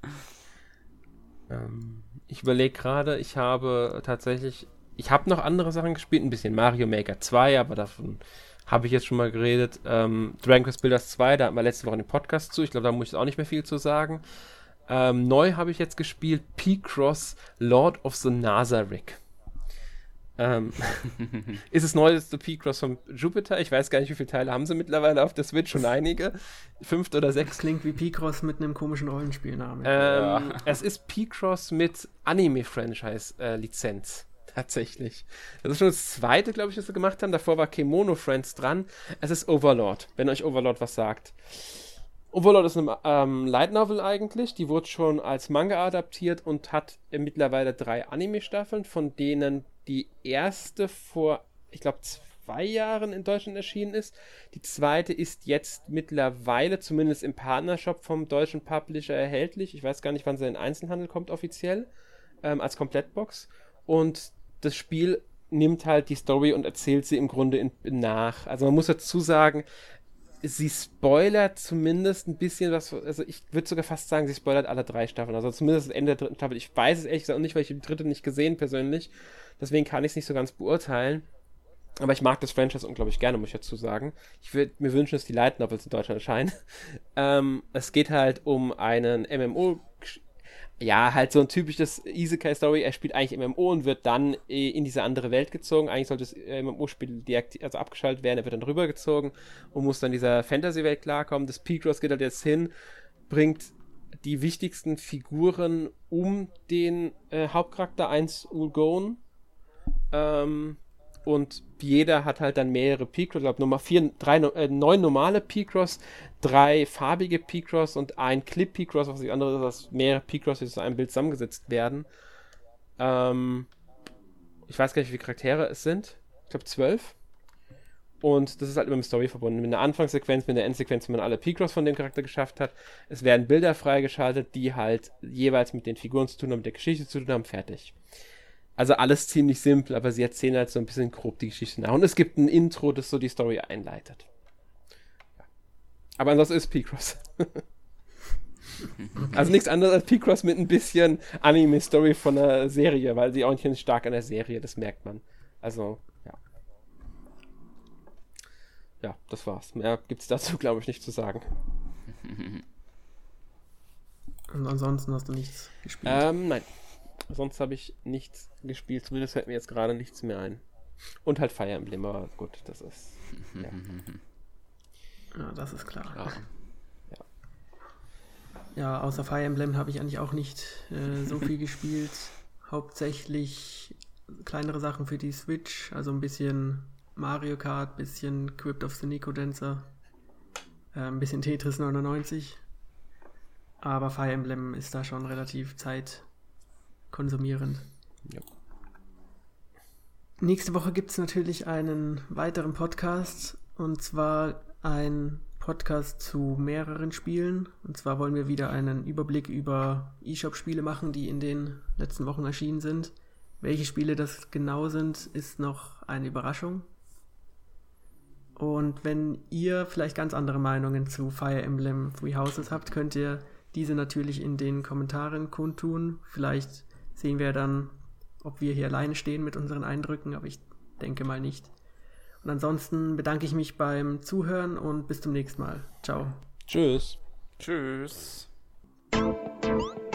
ähm, ich überlege gerade, ich habe tatsächlich, ich habe noch andere Sachen gespielt, ein bisschen Mario Maker 2, aber davon habe ich jetzt schon mal geredet. Ähm, Dragon Quest Builders 2, da hatten wir letzte Woche den Podcast zu. Ich glaube, da muss ich auch nicht mehr viel zu sagen. Ähm, neu habe ich jetzt gespielt P-Cross Lord of the Nazarick. Ähm, ist es neueste P-Cross von Jupiter? Ich weiß gar nicht, wie viele Teile haben sie mittlerweile auf der Switch, schon einige. Fünft oder sechs. Das klingt wie P-Cross mit einem komischen Rollenspielnamen. Ähm, ja. Es ist P-Cross mit Anime-Franchise-Lizenz. Äh, tatsächlich. Das ist schon das zweite, glaube ich, was sie gemacht haben. Davor war Kemono Friends dran. Es ist Overlord, wenn euch Overlord was sagt. Overlord ist eine ähm, Light Novel eigentlich. Die wurde schon als Manga adaptiert und hat mittlerweile drei Anime-Staffeln, von denen die erste vor, ich glaube, zwei Jahren in Deutschland erschienen ist. Die zweite ist jetzt mittlerweile zumindest im Partnershop vom deutschen Publisher erhältlich. Ich weiß gar nicht, wann sie in den Einzelhandel kommt offiziell, ähm, als Komplettbox. Und das Spiel nimmt halt die Story und erzählt sie im Grunde in, in nach. Also man muss dazu sagen, sie spoilert zumindest ein bisschen was, also ich würde sogar fast sagen, sie spoilert alle drei Staffeln, also zumindest das Ende der dritten Staffel. Ich weiß es ehrlich gesagt nicht, weil ich die dritte nicht gesehen persönlich. Deswegen kann ich es nicht so ganz beurteilen. Aber ich mag das Franchise unglaublich gerne, muss ich dazu sagen. Ich würde mir wünschen, dass die Light Novels in Deutschland erscheinen. ähm, es geht halt um einen MMO. Ja, halt so ein typisches Isekai-Story. Er spielt eigentlich MMO und wird dann in diese andere Welt gezogen. Eigentlich sollte das MMO-Spiel also abgeschaltet werden. Er wird dann rübergezogen und muss dann dieser Fantasy-Welt klarkommen. Das P-Cross geht halt jetzt hin, bringt die wichtigsten Figuren um den äh, Hauptcharakter 1 Ulgon ähm, und jeder hat halt dann mehrere P-Cross, ich glaube Nummer vier, drei, äh, neun normale P-Cross, drei farbige P-Cross und ein Clip P-Cross, was die andere ist, dass mehrere P-Cross zu einem Bild zusammengesetzt werden. Ähm, ich weiß gar nicht, wie viele Charaktere es sind. Ich glaube zwölf. Und das ist halt immer mit Story verbunden. Mit einer Anfangssequenz, mit einer Endsequenz, wenn man alle P-Cross von dem Charakter geschafft hat. Es werden Bilder freigeschaltet, die halt jeweils mit den Figuren zu tun haben, mit der Geschichte zu tun haben, fertig. Also alles ziemlich simpel, aber sie erzählen halt so ein bisschen grob die Geschichte nach. Und es gibt ein Intro, das so die Story einleitet. Aber ansonsten ist P-Cross. also nichts anderes als P-Cross mit ein bisschen Anime-Story von der Serie, weil sie orientieren sich stark an der Serie, das merkt man. Also, ja. Ja, das war's. Mehr gibt's dazu, glaube ich, nicht zu sagen. Und ansonsten hast du nichts gespielt? Ähm, nein. Sonst habe ich nichts gespielt. Zumindest fällt mir jetzt gerade nichts mehr ein. Und halt Fire Emblem, aber gut, das ist. Ja, ja das ist klar. Ja. Ja, außer Fire Emblem habe ich eigentlich auch nicht äh, so viel gespielt. Hauptsächlich kleinere Sachen für die Switch, also ein bisschen Mario Kart, bisschen Crypt of the Nico Dancer, äh, ein bisschen Tetris 99. Aber Fire Emblem ist da schon relativ zeitkonsumierend. Ja. Nächste Woche gibt es natürlich einen weiteren Podcast und zwar ein Podcast zu mehreren Spielen. Und zwar wollen wir wieder einen Überblick über eShop-Spiele machen, die in den letzten Wochen erschienen sind. Welche Spiele das genau sind, ist noch eine Überraschung. Und wenn ihr vielleicht ganz andere Meinungen zu Fire Emblem Three Houses habt, könnt ihr diese natürlich in den Kommentaren kundtun. Vielleicht sehen wir dann, ob wir hier alleine stehen mit unseren Eindrücken, aber ich denke mal nicht. Und ansonsten bedanke ich mich beim Zuhören und bis zum nächsten Mal. Ciao. Tschüss. Tschüss. Thank you.